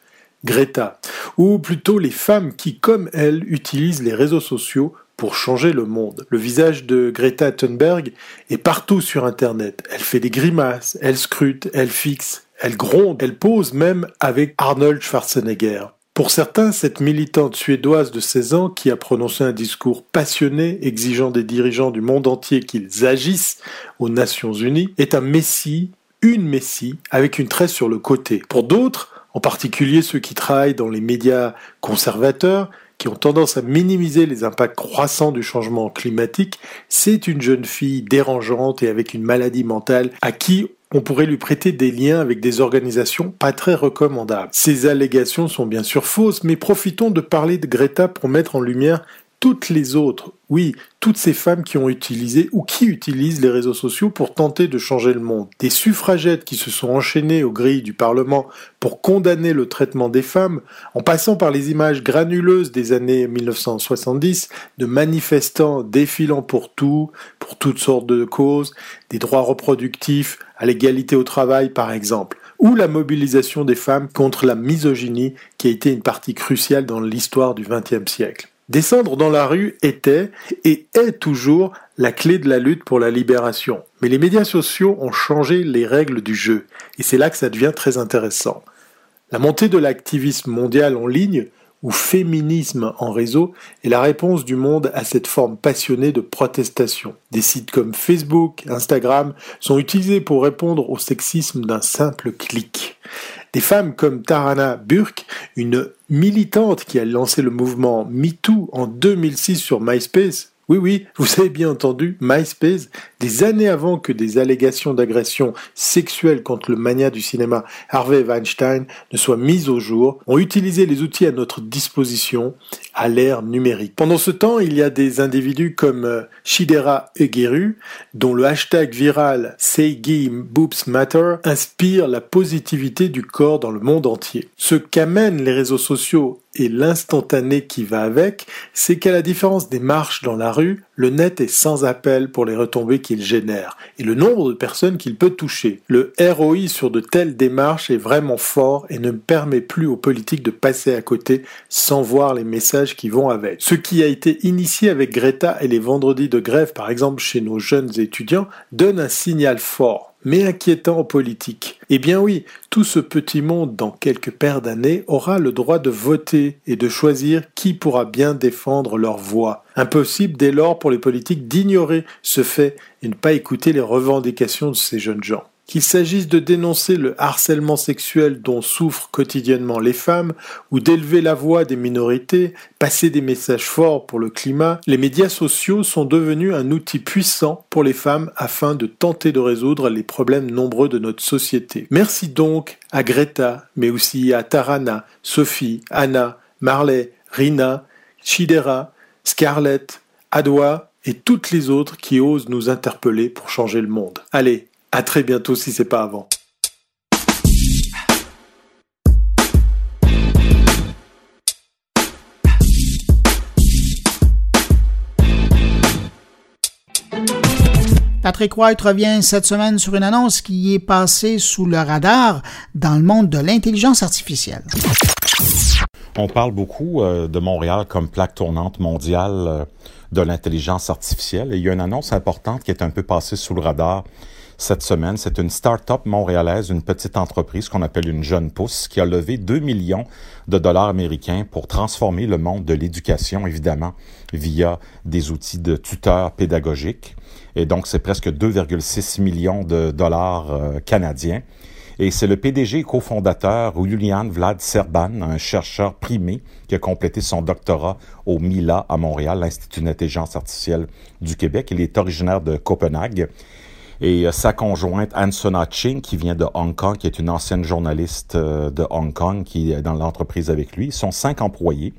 Greta, ou plutôt les femmes qui, comme elle, utilisent les réseaux sociaux pour changer le monde. Le visage de Greta Thunberg est partout sur Internet. Elle fait des grimaces, elle scrute, elle fixe, elle gronde, elle pose même avec Arnold Schwarzenegger. Pour certains, cette militante suédoise de 16 ans qui a prononcé un discours passionné exigeant des dirigeants du monde entier qu'ils agissent aux Nations Unies est un messie, une messie, avec une tresse sur le côté. Pour d'autres, en particulier ceux qui travaillent dans les médias conservateurs, qui ont tendance à minimiser les impacts croissants du changement climatique, c'est une jeune fille dérangeante et avec une maladie mentale à qui on pourrait lui prêter des liens avec des organisations pas très recommandables. Ces allégations sont bien sûr fausses, mais profitons de parler de Greta pour mettre en lumière toutes les autres, oui, toutes ces femmes qui ont utilisé ou qui utilisent les réseaux sociaux pour tenter de changer le monde. Des suffragettes qui se sont enchaînées aux grilles du Parlement pour condamner le traitement des femmes, en passant par les images granuleuses des années 1970 de manifestants défilant pour tout, pour toutes sortes de causes, des droits reproductifs, à l'égalité au travail par exemple ou la mobilisation des femmes contre la misogynie qui a été une partie cruciale dans l'histoire du XXe siècle. Descendre dans la rue était et est toujours la clé de la lutte pour la libération. Mais les médias sociaux ont changé les règles du jeu, et c'est là que ça devient très intéressant. La montée de l'activisme mondial en ligne, ou féminisme en réseau, est la réponse du monde à cette forme passionnée de protestation. Des sites comme Facebook, Instagram sont utilisés pour répondre au sexisme d'un simple clic. Des femmes comme Tarana Burke, une militante qui a lancé le mouvement MeToo en 2006 sur MySpace, oui, oui, vous avez bien entendu, MySpace, des années avant que des allégations d'agression sexuelle contre le mania du cinéma Harvey Weinstein ne soient mises au jour, ont utilisé les outils à notre disposition à l'ère numérique. Pendant ce temps, il y a des individus comme euh, Shidera Egeru, dont le hashtag viral Matter inspire la positivité du corps dans le monde entier. Ce qu'amènent les réseaux sociaux et l'instantané qui va avec, c'est qu'à la différence des marches dans la rue, le net est sans appel pour les retombées qu'il génère et le nombre de personnes qu'il peut toucher. Le ROI sur de telles démarches est vraiment fort et ne permet plus aux politiques de passer à côté sans voir les messages qui vont avec. Ce qui a été initié avec Greta et les vendredis de grève par exemple chez nos jeunes étudiants donne un signal fort mais inquiétant en politique. Eh bien oui, tout ce petit monde dans quelques paires d'années aura le droit de voter et de choisir qui pourra bien défendre leur voix. Impossible dès lors pour les politiques d'ignorer ce fait et ne pas écouter les revendications de ces jeunes gens. Qu'il s'agisse de dénoncer le harcèlement sexuel dont souffrent quotidiennement les femmes, ou d'élever la voix des minorités, passer des messages forts pour le climat, les médias sociaux sont devenus un outil puissant pour les femmes afin de tenter de résoudre les problèmes nombreux de notre société. Merci donc à Greta, mais aussi à Tarana, Sophie, Anna, Marley, Rina, Chidera, Scarlett, Adwa et toutes les autres qui osent nous interpeller pour changer le monde. Allez, à très bientôt si c'est pas avant. Patrick White revient cette semaine sur une annonce qui est passée sous le radar dans le monde de l'intelligence artificielle. On parle beaucoup euh, de Montréal comme plaque tournante mondiale euh, de l'intelligence artificielle et il y a une annonce importante qui est un peu passée sous le radar cette semaine. C'est une start-up montréalaise, une petite entreprise qu'on appelle une jeune pousse, qui a levé 2 millions de dollars américains pour transformer le monde de l'éducation, évidemment, via des outils de tuteurs pédagogiques. Et donc, c'est presque 2,6 millions de dollars euh, canadiens. Et c'est le PDG et cofondateur Julian Vlad Serban, un chercheur primé qui a complété son doctorat au MILA à Montréal, l'Institut d'intelligence artificielle du Québec. Il est originaire de Copenhague et euh, sa conjointe Ansona Ching, qui vient de Hong Kong, qui est une ancienne journaliste euh, de Hong Kong, qui est dans l'entreprise avec lui. Ils sont cinq employés.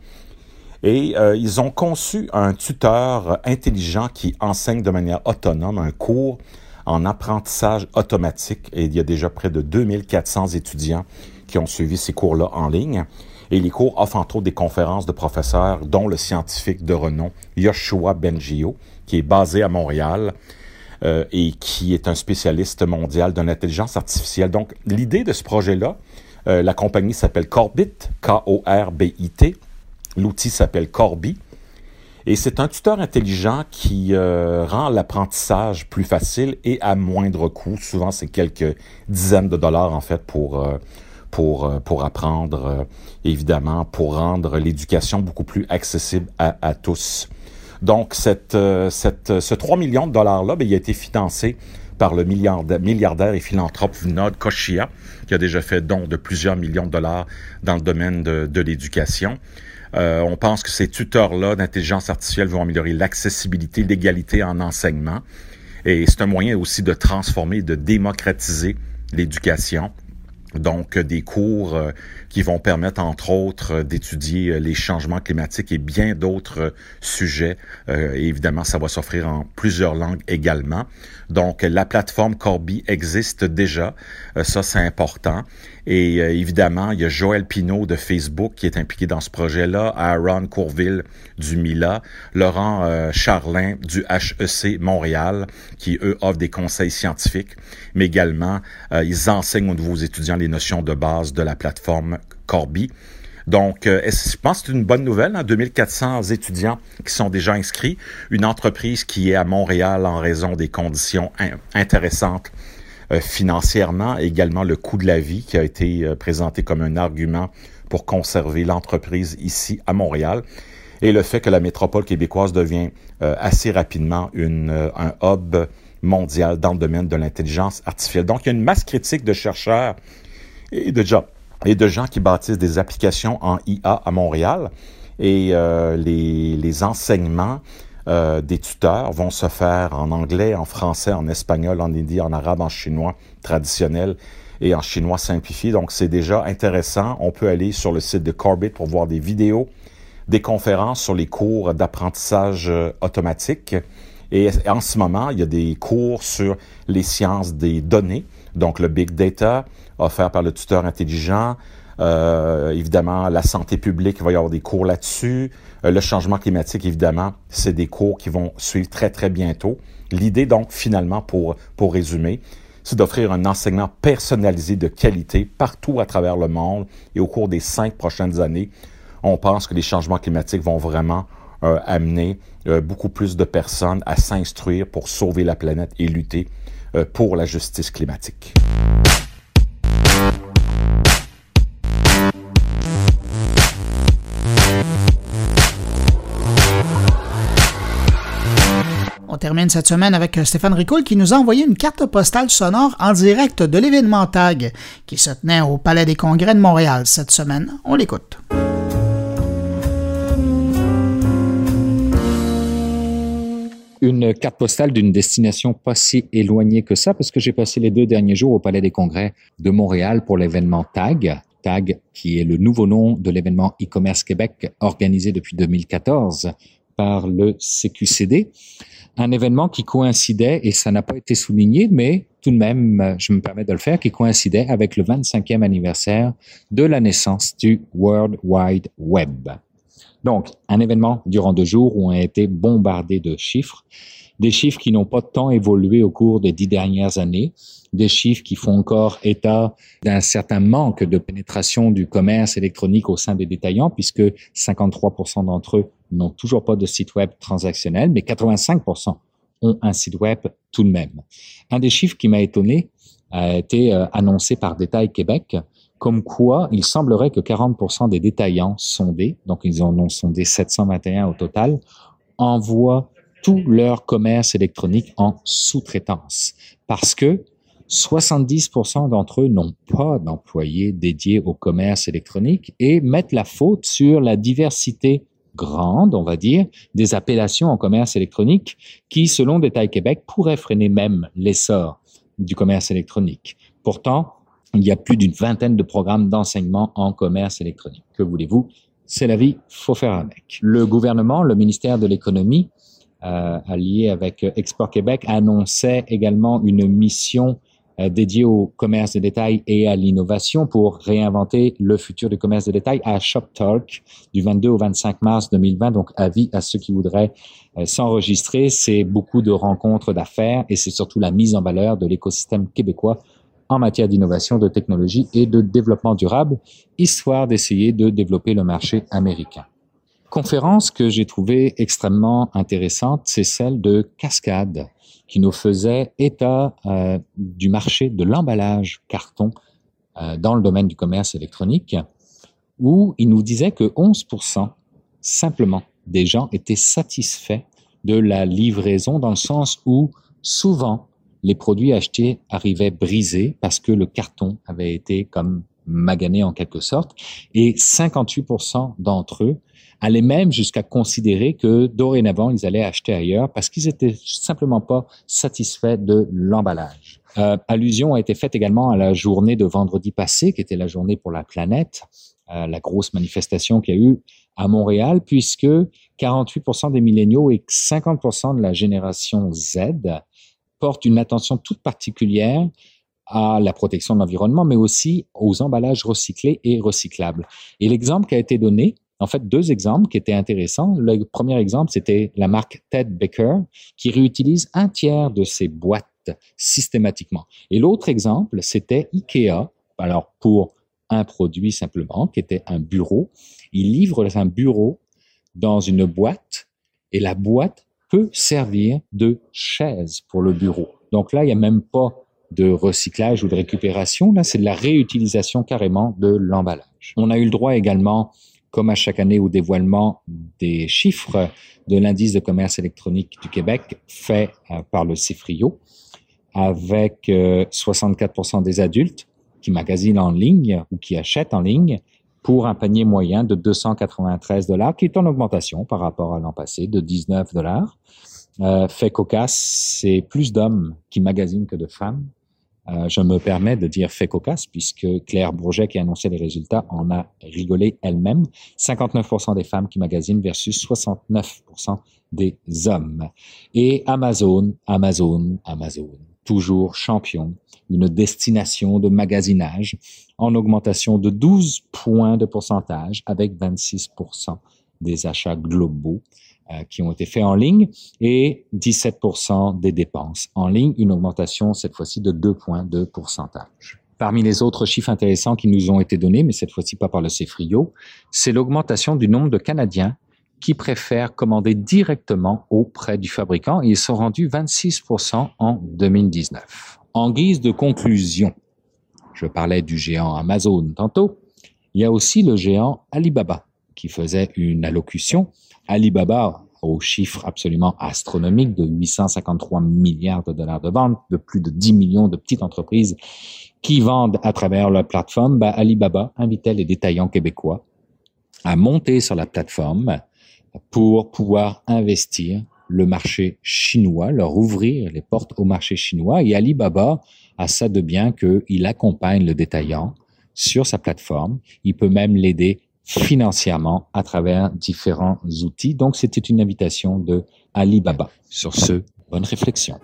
Et euh, ils ont conçu un tuteur intelligent qui enseigne de manière autonome un cours en apprentissage automatique. Et il y a déjà près de 2400 étudiants qui ont suivi ces cours-là en ligne. Et les cours offrent entre autres des conférences de professeurs, dont le scientifique de renom Yoshua Bengio, qui est basé à Montréal, euh, et qui est un spécialiste mondial de l'intelligence artificielle. Donc, l'idée de ce projet-là, euh, la compagnie s'appelle Corbit, K-O-R-B-I-T. L'outil s'appelle Corby. Et c'est un tuteur intelligent qui euh, rend l'apprentissage plus facile et à moindre coût. Souvent, c'est quelques dizaines de dollars, en fait, pour, pour, pour apprendre, évidemment, pour rendre l'éducation beaucoup plus accessible à, à tous. Donc, cette, euh, cette, ce 3 millions de dollars-là, ben, il a été financé par le milliardaire, et philanthrope Vinod Koshia, qui a déjà fait don de plusieurs millions de dollars dans le domaine de, de l'éducation. Euh, on pense que ces tuteurs-là d'intelligence artificielle vont améliorer l'accessibilité, l'égalité en enseignement. Et c'est un moyen aussi de transformer, de démocratiser l'éducation. Donc, des cours euh, qui vont permettre, entre autres, euh, d'étudier euh, les changements climatiques et bien d'autres sujets. et évidemment, ça va s'offrir en plusieurs langues également. Donc, la plateforme Corby existe déjà. ça, c'est important. Et évidemment, il y a Joël Pinault de Facebook qui est impliqué dans ce projet-là, Aaron Courville du MILA, Laurent Charlin du HEC Montréal, qui, eux, offrent des conseils scientifiques, mais également, ils enseignent aux nouveaux étudiants les notions de base de la plateforme Corby. Donc, euh, je pense que c'est une bonne nouvelle. Hein? 2400 étudiants qui sont déjà inscrits. Une entreprise qui est à Montréal en raison des conditions intéressantes euh, financièrement. Également le coût de la vie qui a été euh, présenté comme un argument pour conserver l'entreprise ici à Montréal. Et le fait que la métropole québécoise devient assez rapidement une, un hub mondial dans le domaine de l'intelligence artificielle. Donc, il y a une masse critique de chercheurs et de gens, et de gens qui bâtissent des applications en IA à Montréal. Et euh, les, les, enseignements euh, des tuteurs vont se faire en anglais, en français, en espagnol, en hindi, en arabe, en chinois traditionnel et en chinois simplifié. Donc, c'est déjà intéressant. On peut aller sur le site de Corbit pour voir des vidéos, des conférences sur les cours d'apprentissage euh, automatique. Et en ce moment, il y a des cours sur les sciences des données, donc le big data, offert par le tuteur intelligent. Euh, évidemment, la santé publique, il va y avoir des cours là-dessus. Euh, le changement climatique, évidemment, c'est des cours qui vont suivre très, très bientôt. L'idée, donc, finalement, pour, pour résumer, c'est d'offrir un enseignement personnalisé de qualité partout à travers le monde. Et au cours des cinq prochaines années, on pense que les changements climatiques vont vraiment euh, amener beaucoup plus de personnes à s'instruire pour sauver la planète et lutter pour la justice climatique. Termine cette semaine avec euh, Stéphane Ricoul qui nous a envoyé une carte postale sonore en direct de l'événement TAG qui se tenait au Palais des Congrès de Montréal cette semaine. On l'écoute. Une carte postale d'une destination pas si éloignée que ça parce que j'ai passé les deux derniers jours au Palais des Congrès de Montréal pour l'événement TAG. TAG, qui est le nouveau nom de l'événement e-commerce Québec organisé depuis 2014 par le CQCD un événement qui coïncidait, et ça n'a pas été souligné, mais tout de même, je me permets de le faire, qui coïncidait avec le 25e anniversaire de la naissance du World Wide Web. Donc, un événement durant deux jours où on a été bombardé de chiffres, des chiffres qui n'ont pas tant évolué au cours des dix dernières années, des chiffres qui font encore état d'un certain manque de pénétration du commerce électronique au sein des détaillants, puisque 53% d'entre eux n'ont toujours pas de site web transactionnel, mais 85% ont un site web tout de même. Un des chiffres qui m'a étonné a été euh, annoncé par Détail Québec, comme quoi il semblerait que 40% des détaillants sondés, donc ils en ont sondé 721 au total, envoient tout leur commerce électronique en sous-traitance parce que 70% d'entre eux n'ont pas d'employés dédiés au commerce électronique et mettent la faute sur la diversité grande, on va dire, des appellations en commerce électronique qui, selon Détail Québec, pourraient freiner même l'essor du commerce électronique. Pourtant, il y a plus d'une vingtaine de programmes d'enseignement en commerce électronique. Que voulez-vous? C'est la vie, faut faire avec. Le gouvernement, le ministère de l'économie, euh, allié avec Export Québec, annonçait également une mission dédié au commerce de détail et à l'innovation pour réinventer le futur du commerce de détail à Shop Talk du 22 au 25 mars 2020. Donc, avis à ceux qui voudraient euh, s'enregistrer. C'est beaucoup de rencontres d'affaires et c'est surtout la mise en valeur de l'écosystème québécois en matière d'innovation, de technologie et de développement durable, histoire d'essayer de développer le marché américain. Conférence que j'ai trouvée extrêmement intéressante, c'est celle de Cascade, qui nous faisait état euh, du marché de l'emballage carton euh, dans le domaine du commerce électronique, où il nous disait que 11% simplement des gens étaient satisfaits de la livraison dans le sens où souvent les produits achetés arrivaient brisés parce que le carton avait été comme magané en quelque sorte et 58% d'entre eux allaient même jusqu'à considérer que dorénavant, ils allaient acheter ailleurs parce qu'ils étaient simplement pas satisfaits de l'emballage. Euh, allusion a été faite également à la journée de vendredi passé, qui était la journée pour la planète, euh, la grosse manifestation qu'il y a eu à Montréal, puisque 48% des milléniaux et 50% de la génération Z portent une attention toute particulière à la protection de l'environnement, mais aussi aux emballages recyclés et recyclables. Et l'exemple qui a été donné, en fait, deux exemples qui étaient intéressants. Le premier exemple, c'était la marque Ted Baker, qui réutilise un tiers de ses boîtes systématiquement. Et l'autre exemple, c'était IKEA. Alors, pour un produit simplement, qui était un bureau, il livre un bureau dans une boîte et la boîte peut servir de chaise pour le bureau. Donc là, il n'y a même pas de recyclage ou de récupération. Là, c'est de la réutilisation carrément de l'emballage. On a eu le droit également, comme à chaque année, au dévoilement des chiffres de l'indice de commerce électronique du Québec fait euh, par le CIFRIO avec 64% euh, des adultes qui magasinent en ligne ou qui achètent en ligne pour un panier moyen de 293 dollars, qui est en augmentation par rapport à l'an passé de 19 dollars. Euh, fait cocasse, c'est plus d'hommes qui magasinent que de femmes. Euh, je me permets de dire fait cocasse puisque Claire Bourget, qui annonçait les résultats, en a rigolé elle-même. 59% des femmes qui magasinent versus 69% des hommes. Et Amazon, Amazon, Amazon toujours champion, une destination de magasinage en augmentation de 12 points de pourcentage avec 26 des achats globaux qui ont été faits en ligne et 17% des dépenses en ligne, une augmentation cette fois-ci de 2 points de pourcentage. Parmi les autres chiffres intéressants qui nous ont été donnés, mais cette fois-ci pas par le CFRIO, c'est l'augmentation du nombre de Canadiens qui préfèrent commander directement auprès du fabricant. Ils sont rendus 26% en 2019. En guise de conclusion, je parlais du géant Amazon tantôt, il y a aussi le géant Alibaba qui faisait une allocution. Alibaba, au chiffre absolument astronomique de 853 milliards de dollars de vente, de plus de 10 millions de petites entreprises qui vendent à travers leur plateforme, bah, Alibaba invitait les détaillants québécois à monter sur la plateforme pour pouvoir investir le marché chinois, leur ouvrir les portes au marché chinois. Et Alibaba a ça de bien qu'il accompagne le détaillant sur sa plateforme. Il peut même l'aider financièrement à travers différents outils. Donc, c'était une invitation de Alibaba. Sur ce, bonne réflexion.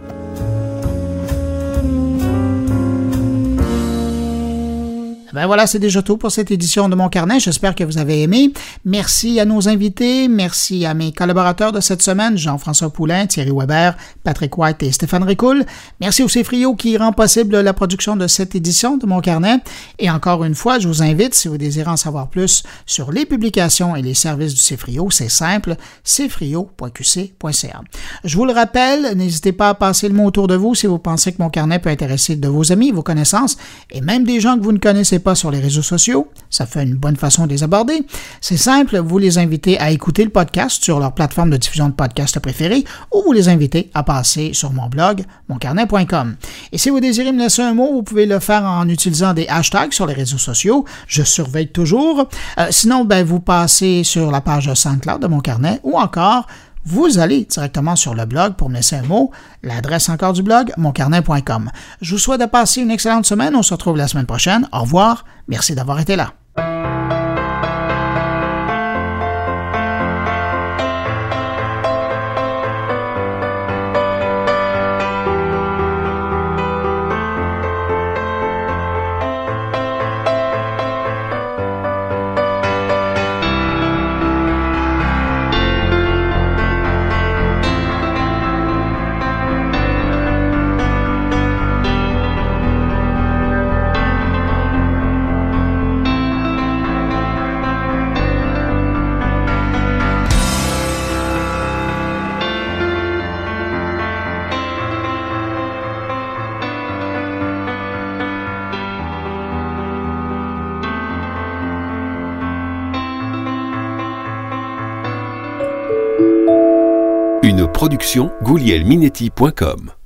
Ben voilà, c'est déjà tout pour cette édition de mon carnet. J'espère que vous avez aimé. Merci à nos invités. Merci à mes collaborateurs de cette semaine, Jean-François Poulain, Thierry Weber, Patrick White et Stéphane Ricoul. Merci au Cefrio qui rend possible la production de cette édition de mon carnet. Et encore une fois, je vous invite, si vous désirez en savoir plus sur les publications et les services du Cefrio, c'est simple, cefrio.qc.ca. Je vous le rappelle, n'hésitez pas à passer le mot autour de vous si vous pensez que mon carnet peut intéresser de vos amis, vos connaissances et même des gens que vous ne connaissez sur les réseaux sociaux, ça fait une bonne façon de les aborder. C'est simple, vous les invitez à écouter le podcast sur leur plateforme de diffusion de podcast préférée ou vous les invitez à passer sur mon blog, moncarnet.com. Et si vous désirez me laisser un mot, vous pouvez le faire en utilisant des hashtags sur les réseaux sociaux. Je surveille toujours. Euh, sinon, ben, vous passez sur la page SoundCloud de mon carnet ou encore vous allez directement sur le blog pour me laisser un mot. L'adresse encore du blog, moncarnet.com. Je vous souhaite de passer une excellente semaine. On se retrouve la semaine prochaine. Au revoir. Merci d'avoir été là. goulielminetti.com